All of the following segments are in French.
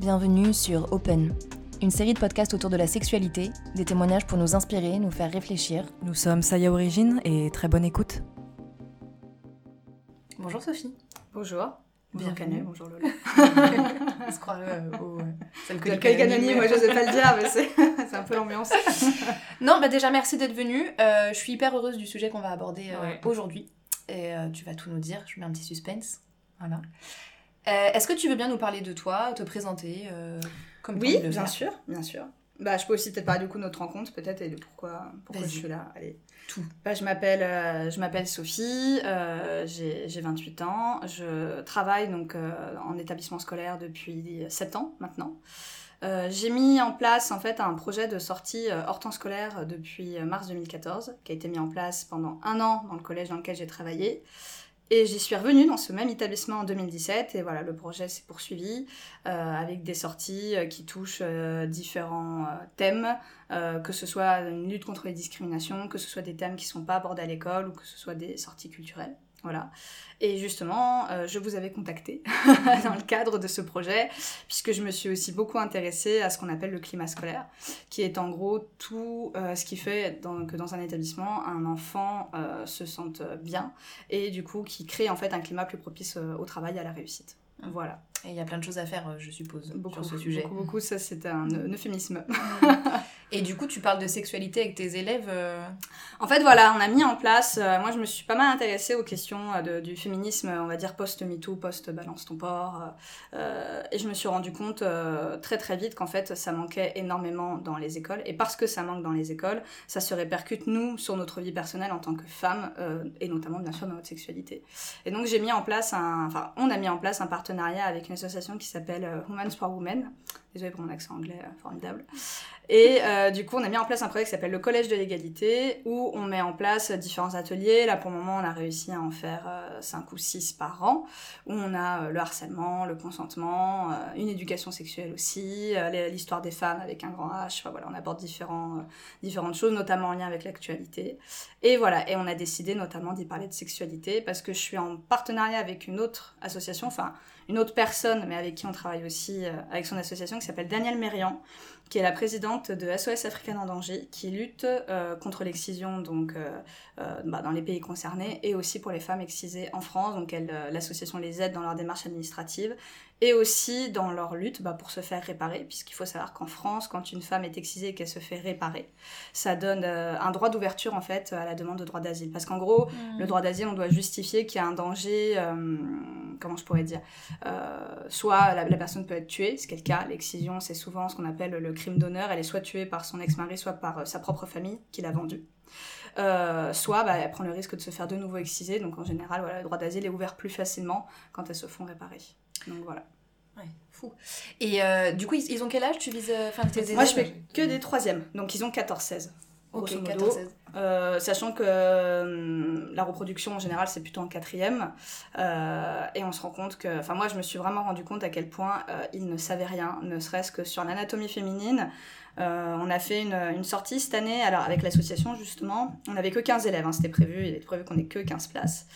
Bienvenue sur Open, une série de podcasts autour de la sexualité, des témoignages pour nous inspirer, nous faire réfléchir. Nous sommes Saya Origine et très bonne écoute. Bonjour Sophie. Bonjour. Bonjour Canu, bonjour Lola. On se croirait euh, au... C'est le anonyme, moi j'osais pas le dire, mais c'est un peu l'ambiance. non, bah déjà merci d'être venue. Euh, je suis hyper heureuse du sujet qu'on va aborder euh, aujourd'hui. Et tu vas tout nous dire, je mets un petit suspense. Voilà. Est-ce que tu veux bien nous parler de toi, te présenter comme Oui, bien sûr, bien sûr. Bah, je peux aussi peut-être parler du coup de notre rencontre, peut-être, et de pourquoi, pourquoi je suis là. Allez. Tout. Bah, je m'appelle euh, je m'appelle Sophie, euh, j'ai 28 ans, je travaille donc euh, en établissement scolaire depuis 7 ans maintenant. j'ai mis en place en fait un projet de sortie hors temps scolaire depuis mars 2014, qui a été mis en place pendant un an dans le collège dans lequel j'ai travaillé. Et j'y suis revenue dans ce même établissement en 2017 et voilà, le projet s'est poursuivi euh, avec des sorties euh, qui touchent euh, différents thèmes, que ce soit une lutte contre les discriminations, que ce soit des thèmes qui ne sont pas abordés à l'école ou que ce soit des sorties culturelles. Voilà. Et justement, euh, je vous avais contacté dans le cadre de ce projet, puisque je me suis aussi beaucoup intéressée à ce qu'on appelle le climat scolaire, qui est en gros tout euh, ce qui fait que dans un établissement, un enfant euh, se sente bien, et du coup qui crée en fait un climat plus propice au travail et à la réussite. Voilà. Et il y a plein de choses à faire, je suppose, beaucoup, sur ce sujet. Beaucoup, beaucoup, ça c'est un euphémisme. Et du coup, tu parles de sexualité avec tes élèves euh En fait, voilà, on a mis en place. Euh, moi, je me suis pas mal intéressée aux questions euh, du féminisme, on va dire post-MeToo, post-balance ton port. et je me suis rendu compte très très vite qu'en fait, ça manquait énormément dans les écoles. Et parce que ça manque dans les écoles, ça se répercute, nous, sur notre vie personnelle en tant que femme, et notamment, bien sûr, dans notre sexualité. Et donc, j'ai mis en place un. Enfin, on a mis en place un partenariat avec une association qui s'appelle Humans for Women. Désolée pour mon accent anglais formidable. Et euh, du coup, on a mis en place un projet qui s'appelle le Collège de l'égalité, où on met en place différents ateliers. Là, pour le moment, on a réussi à en faire euh, 5 ou 6 par an, où on a euh, le harcèlement, le consentement, euh, une éducation sexuelle aussi, l'histoire des femmes avec un grand H. Enfin, voilà, on aborde différentes choses, notamment en lien avec l'actualité. Et voilà, et on a décidé notamment d'y parler de sexualité, parce que je suis en partenariat avec une autre association, enfin, une autre personne, mais avec qui on travaille aussi, avec son association, qui s'appelle Daniel Mérian, qui est la présidente de SOS Africaine en danger, qui lutte euh, contre l'excision donc euh, euh, bah, dans les pays concernés et aussi pour les femmes excisées en France. Donc l'association les aide dans leur démarche administrative et aussi dans leur lutte bah, pour se faire réparer, puisqu'il faut savoir qu'en France, quand une femme est excisée et qu'elle se fait réparer, ça donne un droit d'ouverture en fait à la demande de droit d'asile. Parce qu'en gros, mmh. le droit d'asile, on doit justifier qu'il y a un danger, comment je pourrais dire, soit la, la, personne peut être tuée, ce qui est le cas, l'excision c'est souvent ce qu'on appelle le crime d'honneur, elle est soit tuée par son ex-mari, soit par euh, sa propre famille qui l'a vendue. Euh, soit bah, elle prend le risque de se faire de nouveau exciser, donc en général, voilà, le droit d'asile est ouvert plus facilement quand elles se font réparer. Donc voilà. Ouais, fou. Et euh, du coup, ils, ont quel âge Tu vises Moi, je fais que des troisièmes, donc ils ont 14-16. Ok, 14-16. sachant que la reproduction en général c'est plutôt en quatrième et on se rend compte que, enfin moi je me suis vraiment rendu compte à quel point ils ne savaient rien, ne serait-ce que sur l'anatomie féminine, euh, on a fait une, sortie cette année, alors avec l'association justement, on n'avait que 15 élèves, hein, c'était prévu, il était prévu qu'on ait que 15 places.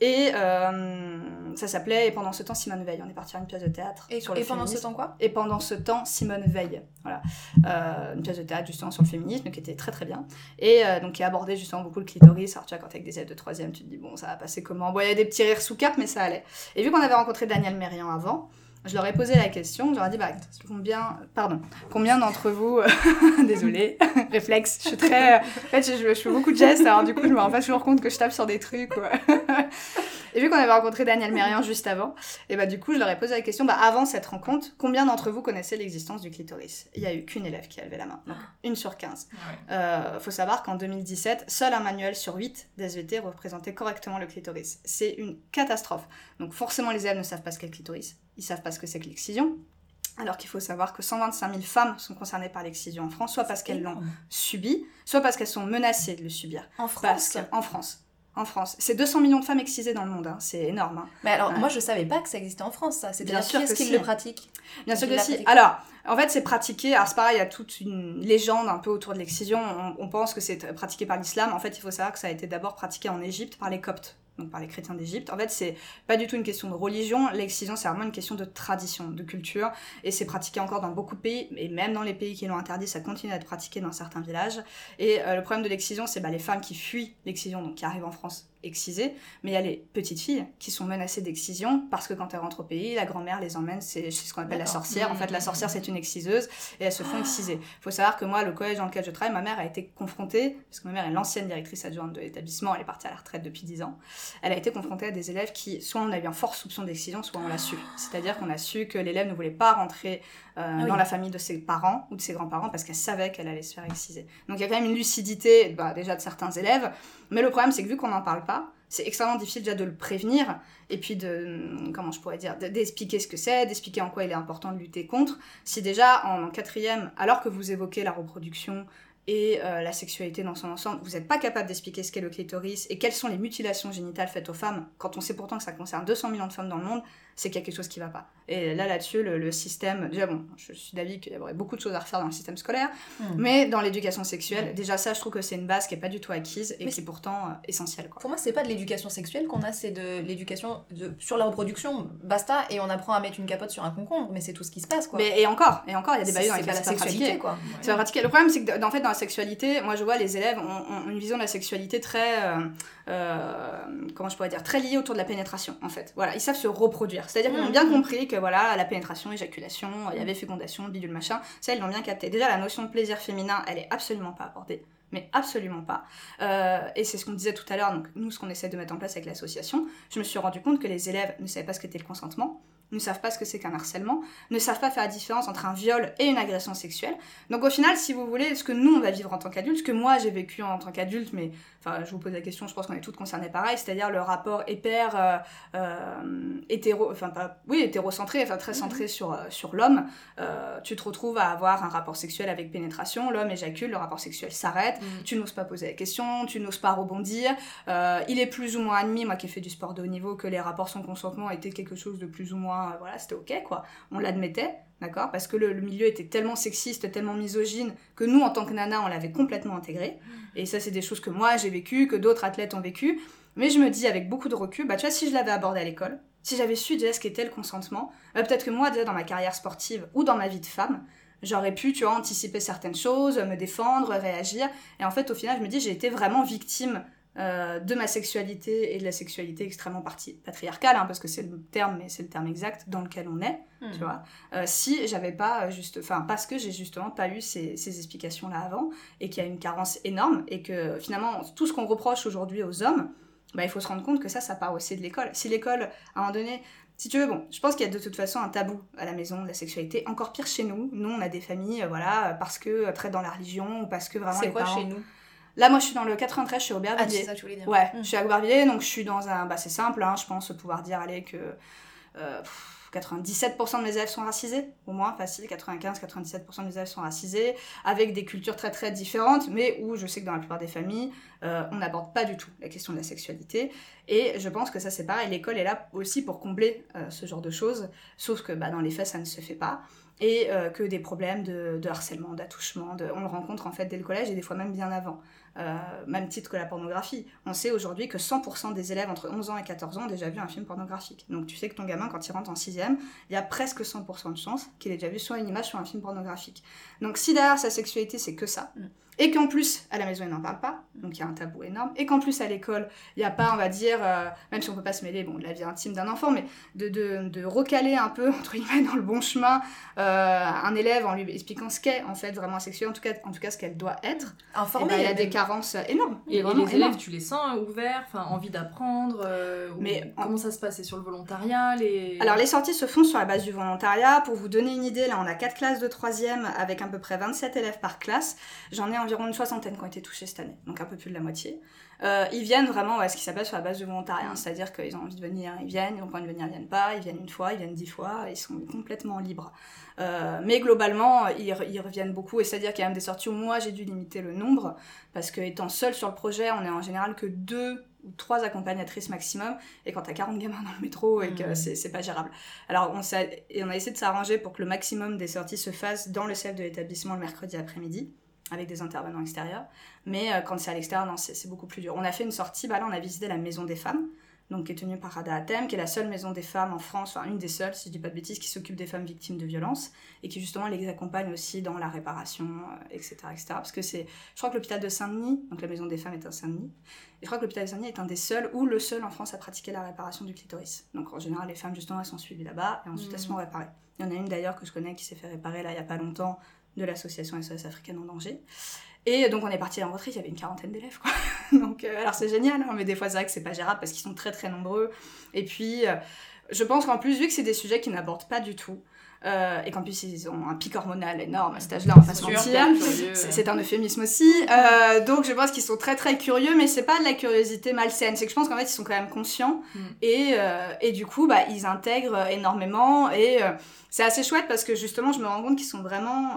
Et euh, ça s'appelait Et pendant ce temps, Simone Veil. On est parti à une pièce de théâtre. Et, sur et pendant ce temps, quoi? Et pendant ce temps, Simone Veil. Voilà. Euh, une pièce de théâtre justement sur le féminisme qui était très très bien. Et donc qui abordait justement beaucoup le clitoris. Alors tu vois, quand t'es avec des élèves de troisième, tu te dis, bon, ça va passer comment? Bon, il y a des petits rires sous cap, mais ça allait. Et vu qu'on avait rencontré Daniel Mérian avant, je leur ai posé la question, je leur ai dit, bah, combien, pardon, combien d'entre vous, désolé, réflexe, je suis très, en fait, je, fais beaucoup de gestes, alors du coup, je me rends pas toujours compte que je tape sur des trucs, Et vu qu'on avait rencontré Daniel Mérian juste avant, et bah du coup, je leur ai posé la question, bah avant cette rencontre, combien d'entre vous connaissaient l'existence du clitoris? Il y a eu qu'une élève qui a levé la main, donc une sur 15. Il euh, faut savoir qu'en 2017, seul un manuel sur 8 d'SVT représentait correctement le clitoris. C'est une catastrophe. Donc forcément, les élèves ne savent pas ce qu'est le clitoris ils savent pas ce que c'est que l'excision. Alors qu'il faut savoir que 125 000 femmes sont concernées par l'excision en France, soit parce qu'elles l'ont subi, soit parce qu'elles sont menacées de le subir. En France? En France. En France. C'est 200 millions de femmes excisées dans le monde, hein. c'est énorme. Hein. Mais alors, moi je savais pas que ça existait en France, ça. C'est bien sûr que qui le pratique Bien sûr que si. Alors, en fait, c'est pratiqué. Alors, c'est pareil, il y a toute une légende un peu autour de l'excision. On, on pense que c'est pratiqué par l'islam. En fait, il faut savoir que ça a été d'abord pratiqué en Égypte par les Coptes donc par les chrétiens d'Égypte. En fait, c'est pas du tout une question de religion, l'excision c'est vraiment une question de tradition, de culture, et c'est pratiqué encore dans beaucoup de pays, et même dans les pays qui l'ont interdit, ça continue à être pratiqué dans certains villages. Et euh, le problème de l'excision, c'est bah, les femmes qui fuient l'excision, donc qui arrivent en France excisées, mais il y a les petites filles qui sont menacées d'excision parce que quand elles rentrent au pays, la grand-mère les emmène c'est ce qu'on appelle la sorcière. En fait, la sorcière, c'est une exciseuse et elles se font exciser. Il faut savoir que moi, le collège dans lequel je travaille, ma mère a été confrontée, parce que ma mère est l'ancienne directrice adjointe de l'établissement, elle est partie à la retraite depuis 10 ans, elle a été confrontée à des élèves qui, soit on a eu un fort soupçon d'excision, soit on l'a su. C'est-à-dire qu'on a su que l'élève ne voulait pas rentrer euh, ah dans la famille de ses parents ou de ses grands-parents parce qu'elle savait qu'elle allait se faire exciser. Donc il y a quand même une lucidité bah, déjà de certains élèves, mais le problème c'est que vu qu'on n'en parle pas, c'est extrêmement difficile déjà de le prévenir et puis de comment je pourrais dire d'expliquer ce que c'est d'expliquer en quoi il est important de lutter contre. Si déjà en quatrième alors que vous évoquez la reproduction et euh, la sexualité dans son ensemble, vous n'êtes pas capable d'expliquer ce qu'est le clitoris et quelles sont les mutilations génitales faites aux femmes, quand on sait pourtant que ça concerne 200 millions de femmes dans le monde, c'est qu'il y a quelque chose qui va pas. Et là, là-dessus, le, système, déjà bon, je suis d'avis qu'il y aurait beaucoup de choses à refaire dans le système scolaire, hmm. mais dans l'éducation sexuelle, déjà ça, je trouve que c'est une base qui est pas du tout acquise et qui est pourtant euh, essentielle. Pour moi, c'est pas de l'éducation sexuelle qu'on a, c'est de l'éducation sur la reproduction, basta, et on apprend à mettre une capote sur un concombre, mais c'est tout ce qui se passe, quoi. Mais, et encore, et encore, il y a des bailleurs dans lesquels la sexualité, quoi. C'est pas pratiqué. Le problème, c'est que, en fait, dans la sexualité, moi, je vois les élèves ont, une vision de la sexualité très, euh, euh, comment je pourrais dire, très liée autour de la pénétration, en fait. Voilà, ils savent se reproduire. C'est-à-dire qu'ils ont bien compris que voilà, la pénétration, éjaculation, il y avait fécondation, bidule machin, ça ils l'ont bien capté. Déjà la notion de plaisir féminin, elle est absolument pas abordée mais absolument pas. Euh, et c'est ce qu'on disait tout à l'heure, donc nous, ce qu'on essaie de mettre en place avec l'association, je me suis rendu compte que les élèves ne savaient pas ce qu'était le consentement, ne savent pas ce que c'est qu'un harcèlement, ne savent pas faire la différence entre un viol et une agression sexuelle. Donc au final, si vous voulez, ce que nous, on va vivre en tant qu'adulte, ce que moi, j'ai vécu en tant qu'adulte, mais enfin, je vous pose la question, je pense qu'on est toutes concernées pareil, c'est-à-dire le rapport hyper euh, euh, hétéro, enfin pas, oui, hétérocentré, enfin très centré mhm. sur, euh, sur l'homme. tu te retrouves à avoir un rapport sexuel avec pénétration, l'homme éjacule, le rapport sexuel s'arrête, mhm. tu n'oses pas poser la question, tu n'oses pas rebondir. il est plus ou moins admis, moi qui ai fait du sport de haut niveau, que les rapports sans consentement étaient quelque chose de plus ou moins voilà, c'était ok, quoi. On l'admettait, d'accord? Parce que le, milieu était tellement sexiste, tellement misogyne, que nous, en tant que nana, on l'avait complètement intégré. Et ça, c'est des choses que moi, j'ai vécues, que d'autres athlètes ont vécues. Mais je me dis, avec beaucoup de recul, bah, tu vois, si je l'avais abordé à l'école, si j'avais su déjà ce qu'était le consentement, bah, peut-être que moi, déjà dans ma carrière sportive ou dans ma vie de femme, j'aurais pu, tu vois, anticiper certaines choses, me défendre, réagir. Et en fait, au final, je me dis, j'ai été vraiment victime euh, de ma sexualité et de la sexualité extrêmement patriarcale, hein, parce que c'est le terme, mais c'est le terme exact dans lequel on est, hmm. tu vois. Euh, si j'avais pas juste, enfin parce que j'ai justement pas eu ces, ces explications-là avant et qu'il y a une carence énorme et que finalement tout ce qu'on reproche aujourd'hui aux hommes, bah, il faut se rendre compte que ça, ça part aussi de l'école. Si l'école, à un moment donné, si tu veux, bon, je pense qu'il y a de toute façon un tabou à la maison de la sexualité, encore pire chez nous. Nous, on a des familles, euh, voilà, parce que très dans la religion ou parce que vraiment. C'est quoi chez nous? Là, moi, je suis dans le 93, je suis au Aubervilliers. Ah, c'est ça, tu voulais dire. Ouais, hmm. je suis à Aubervilliers, donc je suis dans un. Bah, c'est simple, hein, je pense pouvoir dire, allez, que. 97% euh, de mes élèves sont racisés, au moins facile, 95-97% de mes élèves sont racisés, avec des cultures très très différentes, mais où je sais que dans la plupart des familles, euh, on n'aborde pas du tout la question de la sexualité. Et je pense que ça c'est pareil, l'école est là aussi pour combler euh, ce genre de choses, sauf que bah, dans les faits ça ne se fait pas et que des problèmes de, harcèlement, d'attouchement, on le rencontre en fait dès le collège et des fois même bien avant. Euh, même titre que la pornographie. On sait aujourd'hui que 100% des élèves entre 11 ans et 14 ans ont déjà vu un film pornographique. Donc tu sais que ton gamin, quand il rentre en 6ème, il y a presque 100% de chance qu'il ait déjà vu soit une image, soit un film pornographique. Donc si derrière sa sexualité, c'est que ça, mm et qu'en plus, à la maison, ils n'en parlent pas, donc il y a un tabou énorme, et qu'en plus, à l'école, il n'y a pas, on va dire, euh, même si on peut pas se mêler bon, de la vie intime d'un enfant, mais de, de, de, recaler un peu, entre guillemets, dans le bon chemin, euh, un élève en lui expliquant ce qu'est, en fait, vraiment sexuel, en tout cas, en tout cas ce qu'elle doit être. Informé. Eh ben, il y a des carences énormes. Et, les élèves, tu les sens ouverts, enfin, envie d'apprendre, euh, mais comment ça se passe C'est sur le volontariat les... Alors, les sorties se font sur la base du volontariat. Pour vous donner une idée, là, on a quatre classes de troisième avec à peu près 27 élèves par classe. J'en ai environ une soixantaine été touchés cette année, donc un peu plus de la moitié. Euh, ils viennent vraiment à ce qui s'appelle sur la base du volontariat, mm. c'est-à-dire qu'ils ont envie de venir, ils viennent, ils ont pas envie de venir, ils viennent pas, ils viennent une fois, ils viennent dix fois, ils sont complètement libres. Euh, mais globalement, ils, ils, reviennent beaucoup, et c'est-à-dire qu'il y a même des sorties où moi j'ai dû limiter le nombre, parce que étant seul sur le projet, on est en général que deux ou trois accompagnatrices maximum, et quand t'as 40 gamins dans le métro et que mm. c'est pas gérable. Alors on, et on a essayé de s'arranger pour que le maximum des sorties se fasse dans le CF de l'établissement le mercredi après-midi avec des intervenants extérieurs. Mais euh, quand c'est à l'extérieur, non, c'est beaucoup plus dur. On a fait une sortie, bah là, on a visité la maison des femmes. donc qui est tenue par Rada Atem, qui est la seule maison des femmes en France, enfin une des seules, si je dis pas de bêtises, qui s'occupe des femmes victimes de violences et qui justement les accompagne aussi dans la réparation, etc., euh, etc. Parce que c'est, je crois que l'hôpital de Saint-Denis, donc la maison des femmes est à Saint-Denis, et je crois que l'hôpital de Saint-Denis est un des seuls ou le seul en France à pratiquer la réparation du clitoris. Donc en général, les femmes justement elles sont suivies là-bas et ensuite elles sont mmh. réparées. Il y en a une d'ailleurs que je connais qui s'est fait réparer là il y a pas longtemps de l'association SOS africaine en danger. Et donc on est parti en retraite, il y avait une quarantaine d'élèves donc euh, alors c'est génial, hein, mais des fois c'est vrai que c'est pas gérable parce qu'ils sont très très nombreux. Et puis euh, je pense qu'en plus vu que c'est des sujets qui n'abordent pas du tout, euh, et qu'en plus ils ont un pic hormonal énorme à cet âge-là, on va pas se mentir. C'est un euphémisme aussi. donc je pense qu'ils sont très très curieux, mais c'est pas de la curiosité malsaine. C'est que je pense qu'en fait ils sont quand même conscients mm. et, et du coup bah, ils intègrent énormément et c'est assez chouette parce que justement je me rends compte qu'ils sont vraiment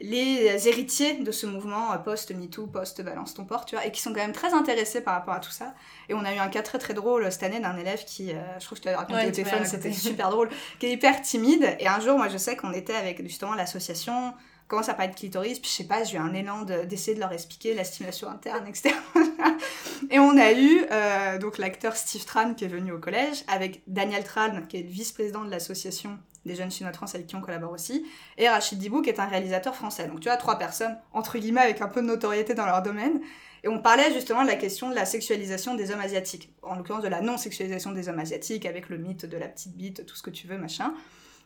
les héritiers de ce mouvement euh, post-MeToo, post-Balance ton port, tu vois, et qui sont quand même très intéressés par rapport à tout ça. Et on a eu un cas très très drôle cette année d'un élève qui, euh, je trouve que je t'avais raconté au téléphone, c'était super drôle, qui est hyper timide. Et un jour, moi je sais qu'on était avec justement l'association, commence à parler de clitoris, puis je sais pas, j'ai eu un élan d'essayer de, leur expliquer la stimulation interne, etc. et on a eu euh, donc l'acteur Steve Tran qui est venu au collège, avec Daniel Tran, qui est le vice-président de l'association des jeunes chinois trans avec qui on collabore aussi, et Rachid Dibou qui est un réalisateur français. Donc tu as trois personnes, entre guillemets, avec un peu de notoriété dans leur domaine. Et on parlait justement de la question de la sexualisation des hommes asiatiques, en l'occurrence de la non-sexualisation des hommes asiatiques, avec le mythe de la petite bite, tout ce que tu veux, machin.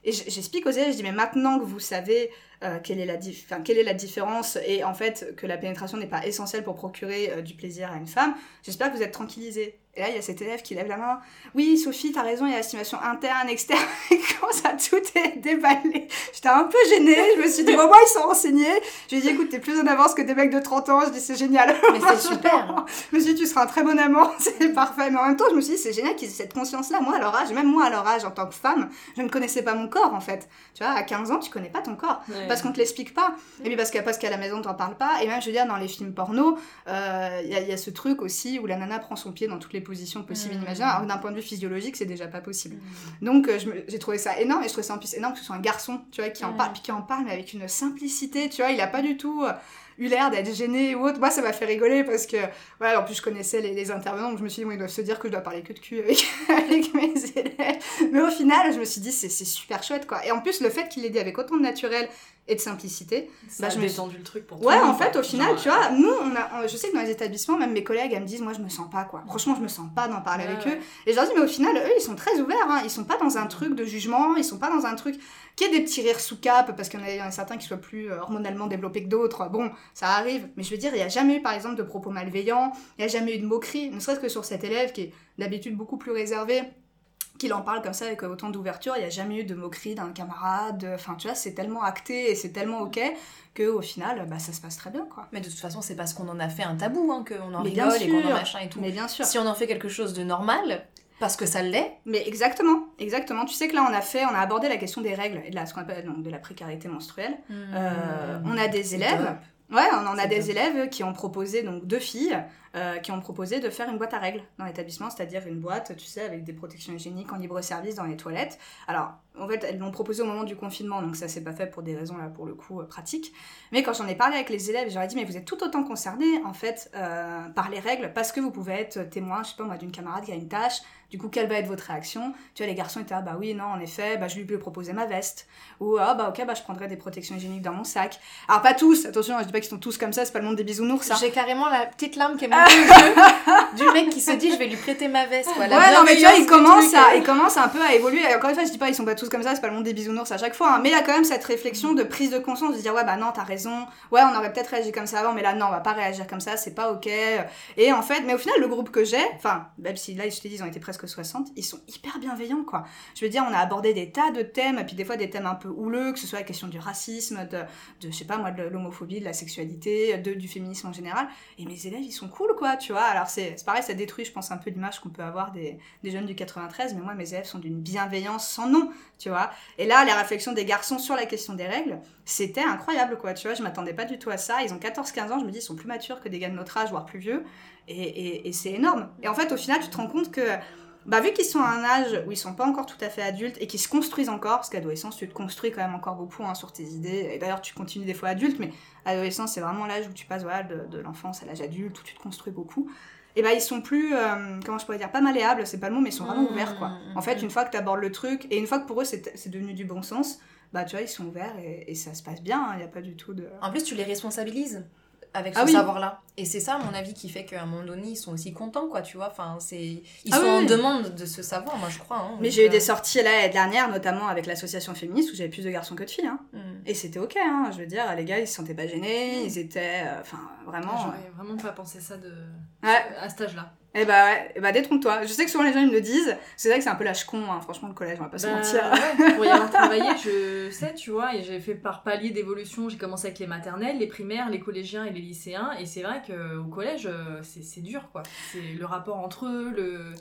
Et j'explique aux élèves, je dis, mais maintenant que vous savez euh, quelle, est la quelle est la différence et en fait que la pénétration n'est pas essentielle pour procurer euh, du plaisir à une femme, j'espère que vous êtes tranquillisés. Et là, il y a cet élève qui lève la main. Oui, Sophie, t'as raison, il y a l'estimation interne, externe. Et commence à tout est déballé. J'étais un peu gênée. Je me suis dit, bon, moi, ils sont renseignés. Je lui ai dit, écoute, t'es plus en avance que des mecs de 30 ans. Je dis, c'est génial. Mais c'est super. je me suis dit, tu seras un très bon amant. C'est parfait. Mais en même temps, je me suis dit, c'est génial qu'ils aient cette conscience-là. Moi, à leur âge, même moi, à leur âge, en tant que femme, je ne connaissais pas mon corps, en fait. Tu vois, à 15 ans, tu connais pas ton corps. Parce qu'on te l'explique pas. Et puis parce qu'à parce qu'à la maison, t'en parles pas. Et même, je veux dire, dans les films porno, euh, il y, a ce truc aussi où la nana prend son pied dans toutes les positions possibles alors d'un point de vue physiologique, c'est déjà pas possible. Mm. Donc euh, j'ai trouvé ça énorme et je trouvais ça en plus énorme que ce soit un garçon, tu vois, qui en parle, puis qui en parle, mais avec une simplicité, tu vois, il a pas du tout euh, eu l'air d'être gêné ou autre. Moi, ça m'a fait rigoler parce que, ouais, en plus, je connaissais les, intervenants, donc je me suis dit, bon, ils doivent se dire que je dois parler que de cul avec, avec mes élèves. Mais au final, je me suis dit, c'est super chouette, quoi. Et en plus, le fait qu'il l'ait dit avec autant de naturel et de simplicité. Ça bah, a détendu le truc pour toi. Ouais, en fait, au final, tu vois, nous, on a, je sais que dans les établissements, même mes collègues, elles me disent, moi, je me sens pas, quoi. Franchement, je me sens pas d'en parler avec eux. Et je leur dis, mais au final, eux, ils sont très ouverts, hein. Ils sont pas dans un truc de jugement, ils sont pas dans un truc qui est des petits rires sous cap, parce qu'il y, en a certains qui soient plus euh, hormonalement développés que d'autres. Bon, ça arrive. Mais je veux dire, il y a jamais eu, par exemple, de propos malveillants, il y a jamais eu de moquerie, ne serait-ce que sur cet élève qui est d'habitude beaucoup plus réservé qu'il en parle comme ça avec autant d'ouverture, il n'y a jamais eu de moquerie d'un camarade, enfin tu vois, c'est tellement acté et c'est tellement ok que au final, bah, ça se passe très bien quoi. Mais de toute façon, c'est parce qu'on en a fait un tabou, hein, qu'on en rigole et qu'on en machin et tout. Mais bien sûr. Si on en fait quelque chose de normal, parce que ça l'est. Mais exactement, exactement. Tu sais que là, on a fait, on a abordé la question des règles et de la, ce qu'on appelle donc, de la précarité menstruelle. Mmh. Euh, on a des élèves. Ouais, on en a des élèves qui ont proposé, donc deux filles, euh, qui ont proposé de faire une boîte à règles dans l'établissement, c'est-à-dire une boîte, tu sais, avec des protections hygiéniques en libre service dans les toilettes. Alors, en fait, elles l'ont proposé au moment du confinement, donc ça s'est pas fait pour des raisons là pour le coup euh, pratiques. Mais quand j'en ai parlé avec les élèves, j'aurais dit mais vous êtes tout autant concernés en fait euh, par les règles parce que vous pouvez être témoin, je sais pas moi, d'une camarade qui a une tâche. Du coup, quelle va être votre réaction? Tu vois, les garçons étaient ah bah oui non en effet, bah je lui ai proposer ma veste ou ah bah ok bah je prendrai des protections hygiéniques dans mon sac. Alors pas tous, attention, je dis pas qu'ils sont tous comme ça, c'est pas le monde des bisounours. ça. J'ai carrément la petite larme qui est du mec qui se dit je vais lui prêter ma veste. Quoi. ouais, non, mais tu vois, il commence, à, commence un peu à évoluer. encore une fois, je dis pas, ils sont pas tous comme ça, c'est pas le monde des bisounours à chaque fois. Hein. mais il y a quand même cette réflexion de prise de conscience, de dire ouais, bah non, t'as raison. Ouais, on aurait peut-être réagi comme ça avant, mais là, non, on va pas réagir comme ça, c'est pas ok. Et en fait, mais au final, le groupe que j'ai, enfin, même si là, je te dis, ils ont été presque 60, ils sont hyper bienveillants, quoi. Je veux dire, on a abordé des tas de thèmes, et puis des fois des thèmes un peu houleux, que ce soit la question du racisme, de, je sais pas moi, de l'homophobie, de la sexualité, de, du féminisme en général. Et mes élèves, ils sont cool, quoi, tu vois. Alors, c'est pareil, ça détruit, je pense, un peu l'image qu'on peut avoir des, des, jeunes du 93, mais moi, mes élèves sont d'une bienveillance sans nom, tu vois. Et là, les réflexions des garçons sur la question des règles, c'était incroyable, quoi, tu vois. Je m'attendais pas du tout à ça. Ils ont 14-15 ans, je me dis, ils sont plus matures que des gars de notre âge, voire plus vieux. Et, et, c'est énorme. Et en fait, au final, tu te rends compte que bah, vu qu'ils sont à un âge où ils sont pas encore tout à fait adultes et qu'ils se construisent encore, parce qu'adolescence, tu te construis quand même encore beaucoup hein, sur tes idées, et d'ailleurs tu continues des fois adulte, mais adolescence, c'est vraiment l'âge où tu passes voilà, de, de l'enfance à l'âge adulte, où tu te construis beaucoup. et ben ils sont plus, euh, comment je pourrais dire, pas malléables, c'est pas le mot, mais ils sont vraiment mmh, ouverts quoi. Mmh, en fait, mmh. une fois que tu abordes le truc, et une fois que pour eux c'est devenu du bon sens, bah tu vois, ils sont ouverts et, ça se passe bien, il n'y a pas du tout de. En plus, tu les responsabilises avec ah ce savoir-là. Et c'est ça, à mon avis, qui fait qu'à un moment donné, ils sont aussi contents, quoi, tu vois. Enfin, c'est... Ils ah sont en demande de ce savoir, moi, je crois. Hein, Mais j'ai eu des euh, sorties l'année dernière, notamment avec l'association féministe, où j'avais plus de garçons que de filles. Hein. Mm. Et c'était OK, hein, je veux dire, les gars, ils se sentaient pas gênés, ils étaient... Euh, enfin, vraiment... J'aurais euh, vraiment pas pensé ça de... à cet âge-là. Eh bah ouais, eh bah détrompe-toi. Je sais que souvent les gens ils me le disent. C'est vrai que c'est un peu lâche con, hein. franchement, le collège, on va pas se bah mentir. pour y avoir travaillé, je sais, tu vois, et j'ai fait par palier d'évolution. J'ai commencé avec les maternelles, les primaires, les collégiens et les lycéens. Et c'est vrai qu'au collège, euh, c'est dur, quoi. C'est le rapport entre eux, le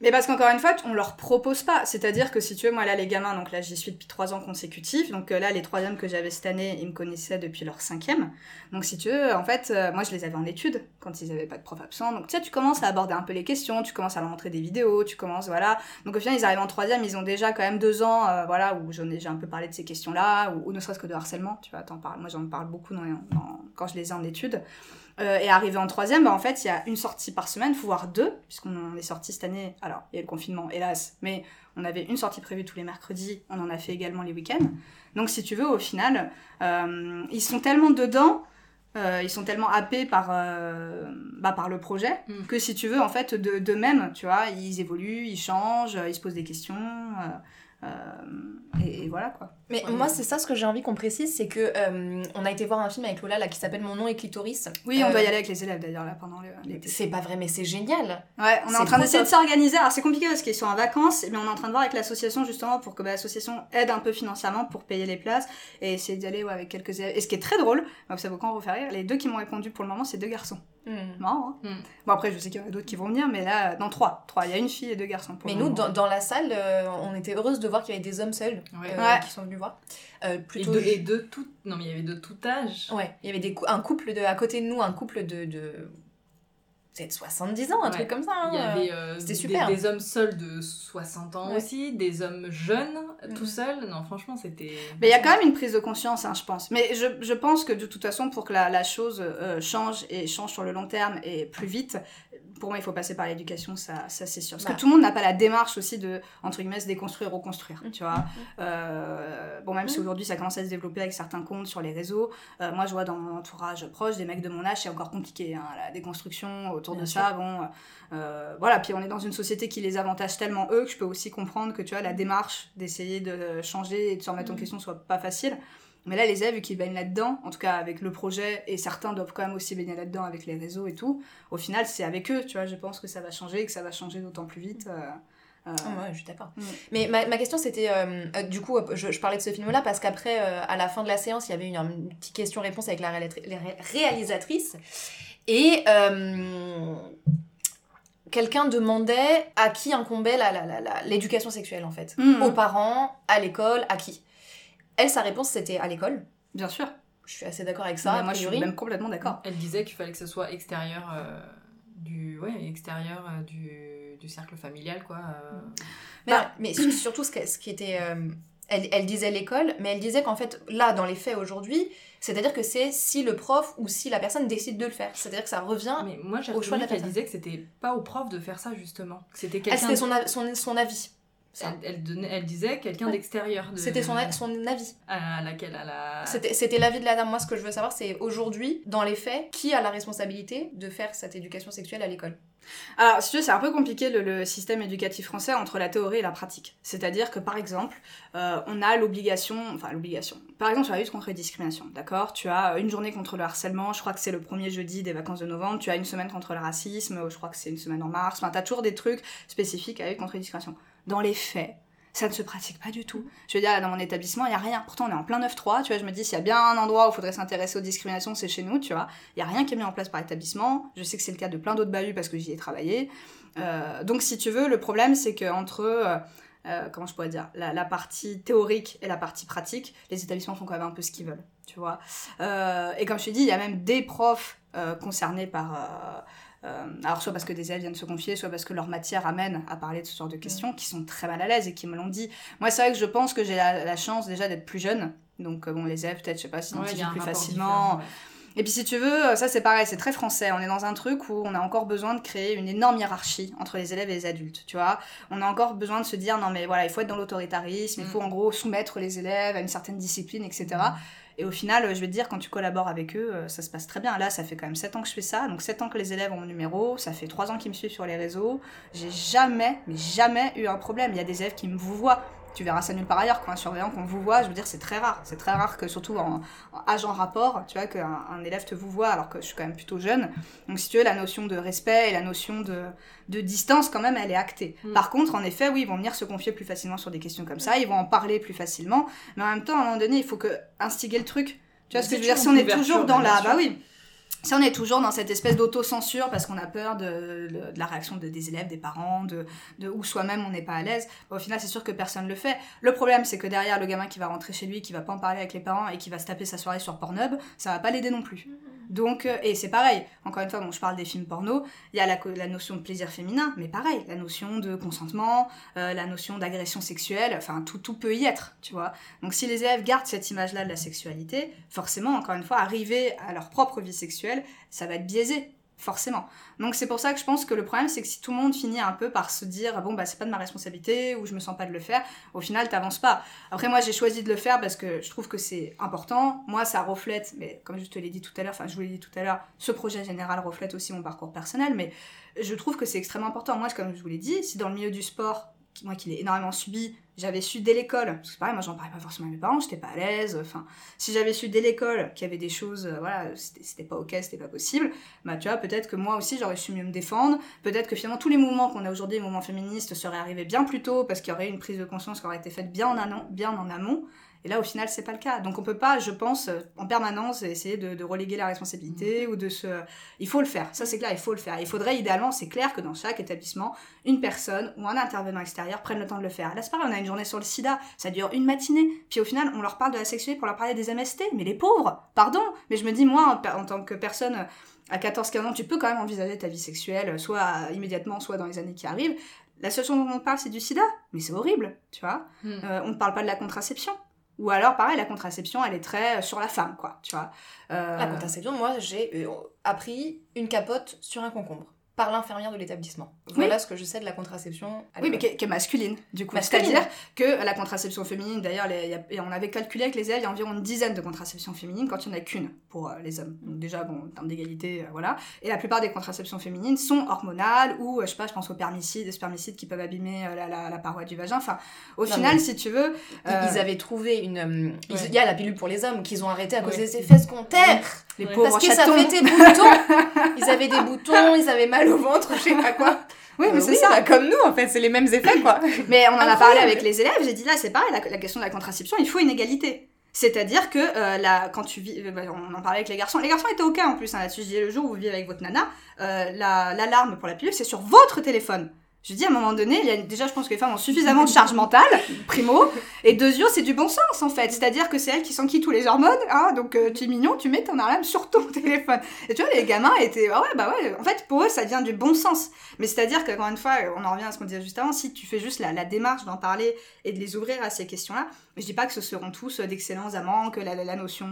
mais parce qu'encore une fois, on leur propose pas. C'est-à-dire que si tu veux, moi là, les gamins, donc là, j'y suis depuis trois ans consécutifs. Donc euh, là, les troisièmes que j'avais cette année, ils me connaissaient depuis leur cinquième. Donc si tu veux, en fait, euh, moi, je les avais en études quand ils avaient pas de prof absent. Donc tu sais, tu commences à aborder un peu les questions, tu commences à leur montrer des vidéos, tu commences, voilà. Donc au final, ils arrivent en troisième, ils ont déjà quand même deux ans, euh, voilà, où j'en ai déjà un peu parlé de ces questions-là, ou, ne serait-ce que de harcèlement, tu vois, t'en parles. Moi, j'en parle beaucoup quand je les ai en études. Euh, et arrivé en troisième, bah, en fait, il y a une sortie par semaine, faut voir deux, puisqu'on est sorti cette année. Alors, il y a le confinement, hélas, mais on avait une sortie prévue tous les mercredis, on en a fait également les week-ends. Donc, si tu veux, au final, euh, ils sont tellement dedans, euh, ils sont tellement happés par, bah, par le projet, mm. que si tu veux, en fait, d'eux-mêmes, tu vois, ils évoluent, ils changent, ils se posent des questions. Et, voilà quoi. Mais moi, c'est ça ce que j'ai envie qu'on précise, c'est que euh, on a été voir un film avec Lola là qui s'appelle Mon nom est clitoris. Oui, on doit y euh, aller avec les élèves d'ailleurs là pendant l'été. C'est pas vrai, mais c'est génial. Ouais, on est, en train d'essayer de s'organiser. Alors c'est compliqué parce qu'ils sont en vacances, mais on est en train de voir avec l'association justement pour que bah, l'association aide un peu financièrement pour payer les places et essayer d'y aller ouais, avec quelques élèves. Et ce qui est très drôle, bah, ça vaut quand refaire rire, les deux qui m'ont répondu pour le moment, c'est deux garçons. Marrant, hein hmm. Bon après, je sais qu'il y en a d'autres qui vont venir, mais là, dans trois, trois, il y a une fille et deux garçons. mais nous, dans, dans, la salle, euh, on était heureuse de voir qu'il y avait des hommes seuls qui sont venus voir. Euh, plutôt... Et de, tout... Non, mais il y avait de tout âge. Ouais, il y avait des, un couple de, à côté de nous, un couple de... de... Peut-être 70 ans, un truc comme ça. Hein. Il y avait euh, C'était super. Des, hommes seuls de 60 ans aussi, des hommes jeunes tout mhm. seuls. Non, franchement, c'était. Mais il y a quand même une prise de conscience, hein, je pense. Mais je, je, pense que de toute façon, pour que la, la chose euh, change et change sur le long terme et plus vite, pour moi, il faut passer par l'éducation, ça, ça c'est sûr. Parce que bah. tout le monde n'a pas la démarche aussi de, entre guillemets, se déconstruire, reconstruire, tu vois. Mm. Euh, bon, même si mm. aujourd'hui, ça commence à se développer avec certains comptes sur les réseaux, euh, moi, je vois dans mon entourage proche, des mecs de mon âge, c'est encore compliqué, hein, la déconstruction autour de ça, bon... Euh, voilà, puis on est dans une société qui les avantage tellement eux que je peux aussi comprendre que, tu vois, la démarche d'essayer de changer et de se remettre en mm. question soit pas facile. Mais là, les élèves, qui baignent là-dedans, en tout cas avec le projet, et certains doivent quand même aussi baigner là-dedans avec les réseaux et tout, au final, c'est avec eux, tu vois, je pense que ça va changer et que ça va changer d'autant plus vite. Euh, euh. Ouais, je suis d'accord. Mm. Mais ma, ma, question, c'était, euh, du coup, je, je, parlais de ce film-là parce qu'après, à la fin de la séance, il y avait une, une petite question-réponse avec la réalisatrice. Et quelqu'un demandait à qui incombait l'éducation sexuelle, en fait. Mm. Aux parents, à l'école, à qui? Elle, sa réponse, c'était à l'école. Bien sûr. Je suis assez d'accord avec ça. moi, je suis même complètement d'accord. Elle disait qu'il fallait que ce soit extérieur euh, du, ouais, extérieur euh, du, du, cercle familial, quoi. Euh. Mais, bah, mais surtout, ce, ce qui était, elle, elle, disait l'école, mais elle disait qu'en fait, là, dans les faits aujourd'hui, c'est-à-dire que c'est si le prof ou si la personne décide de le faire. C'est-à-dire que ça revient mais moi, au choix de la personne. Elle disait que c'était pas au prof de faire ça justement. C'était quelqu'un. C'était son, son, son, avis. Elle, elle, disait quelqu'un d'extérieur. C'était son, son avis. À laquelle à la... C'était l'avis de la dame. Moi, ce que je veux savoir, c'est aujourd'hui, dans les faits, qui a la responsabilité de faire cette éducation sexuelle à l'école? Alors, si tu veux, c'est un peu compliqué le, système éducatif français entre la théorie et la pratique. C'est-à-dire que, par exemple, euh, on a l'obligation, enfin l'obligation, par exemple sur la lutte contre les discriminations, d'accord? Tu as une journée contre le harcèlement, je crois que c'est le premier jeudi des vacances de novembre, tu as une semaine contre le racisme, je crois que c'est une semaine en mars, enfin, t'as toujours des trucs spécifiques à la lutte contre les discriminations dans les faits, ça ne se pratique pas du tout. Je veux dire, dans mon établissement, il n'y a rien. Pourtant, on est en plein 9-3, tu vois, je me dis, s'il y a bien un endroit où il faudrait s'intéresser aux discriminations, c'est chez nous, tu vois. Il n'y a rien qui est mis en place par établissement. Je sais que c'est le cas de plein d'autres bahuts parce que j'y ai travaillé. Euh, donc, si tu veux, le problème, c'est qu'entre, euh, euh, comment je pourrais dire, la, partie théorique et la partie pratique, les établissements font quand même un peu ce qu'ils veulent, tu vois. et comme je te dis, il y a même des profs concernés par euh, alors soit parce que des élèves viennent se confier, soit parce que leur matière amène à parler de ce genre de questions, qui sont très mal à l'aise et qui me l'ont dit. Moi, c'est vrai que je pense que j'ai la, chance déjà d'être plus jeune. Donc, euh, bon, les élèves, peut-être, je sais pas, s'identifient plus facilement. Et puis si tu veux, ça c'est pareil, c'est très français. On est dans un truc où on a encore besoin de créer une énorme hiérarchie entre les élèves et les adultes, tu vois. On a encore besoin de se dire non mais voilà, il faut être dans l'autoritarisme, il faut mm. en gros soumettre les élèves à une certaine discipline, etc. Et au final, je vais te dire, quand tu collabores avec eux, euh, ça se passe très bien. Là, ça fait quand même 7 ans que je fais ça. Donc 7 ans que les élèves ont mon numéro. Ça fait 3 ans qu'ils me suivent sur les réseaux. J'ai jamais, mais jamais eu un problème. Il y a des élèves qui me voient tu verras ça nulle part ailleurs. Quand un surveillant qu'on vous voit, je veux dire, c'est très rare. C'est très rare que, surtout en, agent rapport, tu vois, qu'un un élève te vous voit alors que je suis quand même plutôt jeune. Donc, si tu veux, la notion de respect et la notion de, de distance, quand même, elle est actée. Mm. Par contre, en effet, oui, ils vont venir se confier plus facilement sur des questions comme ça, ils vont en parler plus facilement. Mais en même temps, à un moment donné, il faut que instiguer le truc. Tu vois ce que je veux dire Si on est toujours dans la. Bah oui si on est toujours dans cette espèce d'autocensure parce qu'on a peur de, la réaction des élèves, des parents, de, de ou soi-même on n'est pas à l'aise, au final c'est sûr que personne ne le fait. Le problème c'est que derrière le gamin qui va rentrer chez lui, qui va pas en parler avec les parents et qui va se taper sa soirée sur Pornhub, ça va pas l'aider non plus. Mm-hmm. Donc, euh, et c'est pareil, encore une fois, bon, je parle des films porno, il y a la, notion de plaisir féminin, mais pareil, la notion de consentement, euh, la notion d'agression sexuelle, enfin tout, tout peut y être, tu vois. Donc si les élèves gardent cette image-là de la sexualité, forcément, encore une fois, arriver à leur propre vie sexuelle, ça va être biaisé forcément. Donc c'est pour ça que je pense que le problème c'est que si tout le monde finit un peu par se dire bon bah c'est pas de ma responsabilité ou je me sens pas de le faire, au final t'avances pas. Après moi j'ai choisi de le faire parce que je trouve que c'est important. Moi ça reflète, mais comme je te l'ai dit tout à l'heure, enfin je vous l'ai dit tout à l'heure, ce projet général reflète aussi mon parcours personnel, mais je trouve que c'est extrêmement important. Moi comme je vous l'ai dit, si dans le milieu du sport moi qui l'ai énormément subi, j'avais su dès l'école, parce que pareil, moi j'en parlais pas forcément à mes parents, j'étais pas à l'aise, enfin, si j'avais su dès l'école qu'il y avait des choses, euh, voilà, c'était pas ok, c'était pas possible, bah tu vois, peut-être que moi aussi j'aurais su mieux me défendre, peut-être que finalement tous les mouvements qu'on a aujourd'hui, les mouvements féministes, seraient arrivés bien plus tôt, parce qu'il y aurait une prise de conscience qui aurait été faite bien en amont, et là, au final, c'est pas le cas. Donc, on peut pas, je pense, euh, en permanence essayer de, reléguer la responsabilité mm. ou de se. Il faut le faire. Ça, c'est clair, il faut le faire. Il faudrait idéalement, c'est clair que dans chaque établissement, une personne ou un intervenant extérieur prenne le temps de le faire. Là, c'est pareil, on a une journée sur le sida, ça dure une matinée. Puis au final, on leur parle de la sexualité pour leur parler des MST. Mais les pauvres, pardon. Mais je me dis, moi, en, tant que personne à 14-15 ans, tu peux quand même envisager ta vie sexuelle, soit immédiatement, soit dans les années qui arrivent. La seule chose dont on parle, c'est du sida. Mais c'est horrible, tu vois. Mm. Euh, on ne parle pas de la contraception. Ou alors, pareil, la contraception, elle est très euh, sur la femme, quoi, tu vois. Euh, la contraception, moi, j'ai euh, appris une capote sur un concombre par l'infirmière de l'établissement. Voilà ce que je sais de la contraception. oui, mais qui est, masculine, du coup. C'est-à-dire que la contraception féminine, d'ailleurs, on avait calculé avec les élèves, il y a environ une dizaine de contraceptions féminines quand il n'y en a qu'une pour euh, les hommes. Donc déjà, bon, en termes d'égalité, euh, voilà. Et la plupart des contraceptions féminines sont hormonales ou, euh, je sais pas, je pense aux permicides, des spermicides qui peuvent abîmer la, paroi du vagin. Enfin, au final, si tu veux... Ils avaient trouvé une... Il y a la pilule pour les hommes qu'ils ont arrêté à cause des effets secondaires. Les pauvres Parce que ça fait des boutons. ils avaient des boutons, ils avaient mal au ventre, je sais pas quoi. Oui, mais c'est ça. Bah, comme nous, en fait, c'est les mêmes effets, quoi. mais on en a parlé avec les élèves, j'ai dit là, c'est pareil, la, question de la contraception, il faut une égalité. C'est-à-dire que euh, la, quand tu vis, euh, bah, on en parlait avec les garçons, les garçons étaient ok en plus hein, là-dessus. Je disais le jour où vous vivez avec votre nana, euh, l'alarme pour la pilule c'est sur votre téléphone. Je dis à un moment donné, il y a, déjà je pense que les femmes ont suffisamment de charge mentale, primo, et deuxièmement c'est du bon sens en fait, c'est-à-dire que c'est elles qui s'enquillent tous les hormones, hein, donc euh, tu es mignon, tu mets ton alarme sur ton téléphone. Et tu vois, les gamins étaient, ah ouais, bah ouais, en fait pour eux ça vient du bon sens. Mais c'est-à-dire qu'encore une fois, on en revient à ce qu'on disait juste avant, si tu fais juste la, la démarche d'en parler et de les ouvrir à ces questions-là, je dis pas que ce seront tous d'excellents amants, que la, la notion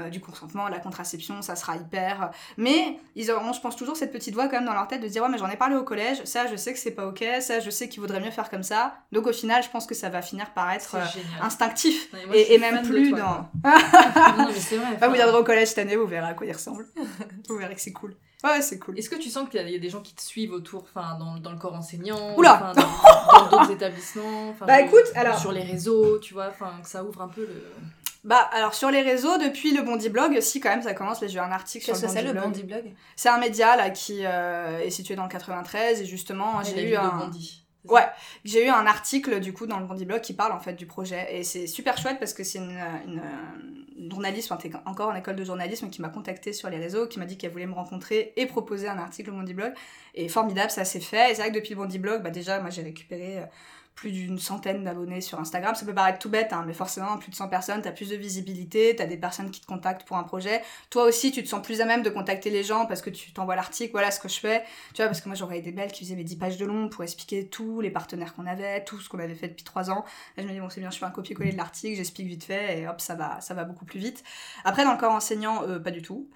euh, du consentement, la contraception, ça sera hyper. Mais ils auront, je pense, toujours cette petite voix quand même dans leur tête de dire ouais mais j'en ai parlé au collège, ça je sais que c'est pas ok, ça je sais qu'il vaudrait mieux faire comme ça. Donc au final, je pense que ça va finir par être euh, instinctif et, même plus dans. non, mais c'est vrai. Ah, vous viendrez au collège cette année, vous verrez à quoi il ressemble. vous verrez que c'est cool. Ouais, c'est cool. Est-ce que tu sens qu'il y, a des gens qui te suivent autour, enfin, dans, dans, le corps enseignant, Oula dans d'autres établissements, bah écoute, alors sur les réseaux, tu vois, enfin, que ça ouvre un peu le. Bah alors sur les réseaux depuis le Bondi Blog, si quand même ça commence. Là j'ai eu un article sur le Bondi, le Bondi Blog? C'est un média là qui euh, est situé dans le 93 et justement j'ai eu un. Ouais, j'ai eu un article du coup dans le Bondi Blog qui parle en fait du projet et c'est super chouette parce que c'est une, une, journaliste, enfin encore en école de journalisme qui m'a contacté sur les réseaux, qui m'a dit qu'elle voulait me rencontrer et proposer un article au Bondi Blog et formidable ça s'est fait. Et c'est vrai que depuis le Bondi Blog, bah déjà moi j'ai récupéré euh, plus d'une centaine d'abonnés sur Instagram. Ça peut paraître tout bête, hein, mais forcément, plus de 100 personnes, tu as plus de visibilité, tu as des personnes qui te contactent pour un projet. Toi aussi, tu te sens plus à même de contacter les gens parce que tu t'envoies l'article, voilà ce que je fais. Tu vois, parce que moi, j'aurais des belles qui faisaient mes 10 pages de long pour expliquer tous les partenaires qu'on avait, tout ce qu'on avait fait depuis 3 ans. Et je me dis, bon, c'est bien, je fais un copier-coller de l'article, j'explique vite fait, et hop, ça va, ça va beaucoup plus vite. Après, dans le corps enseignant, euh, pas du tout.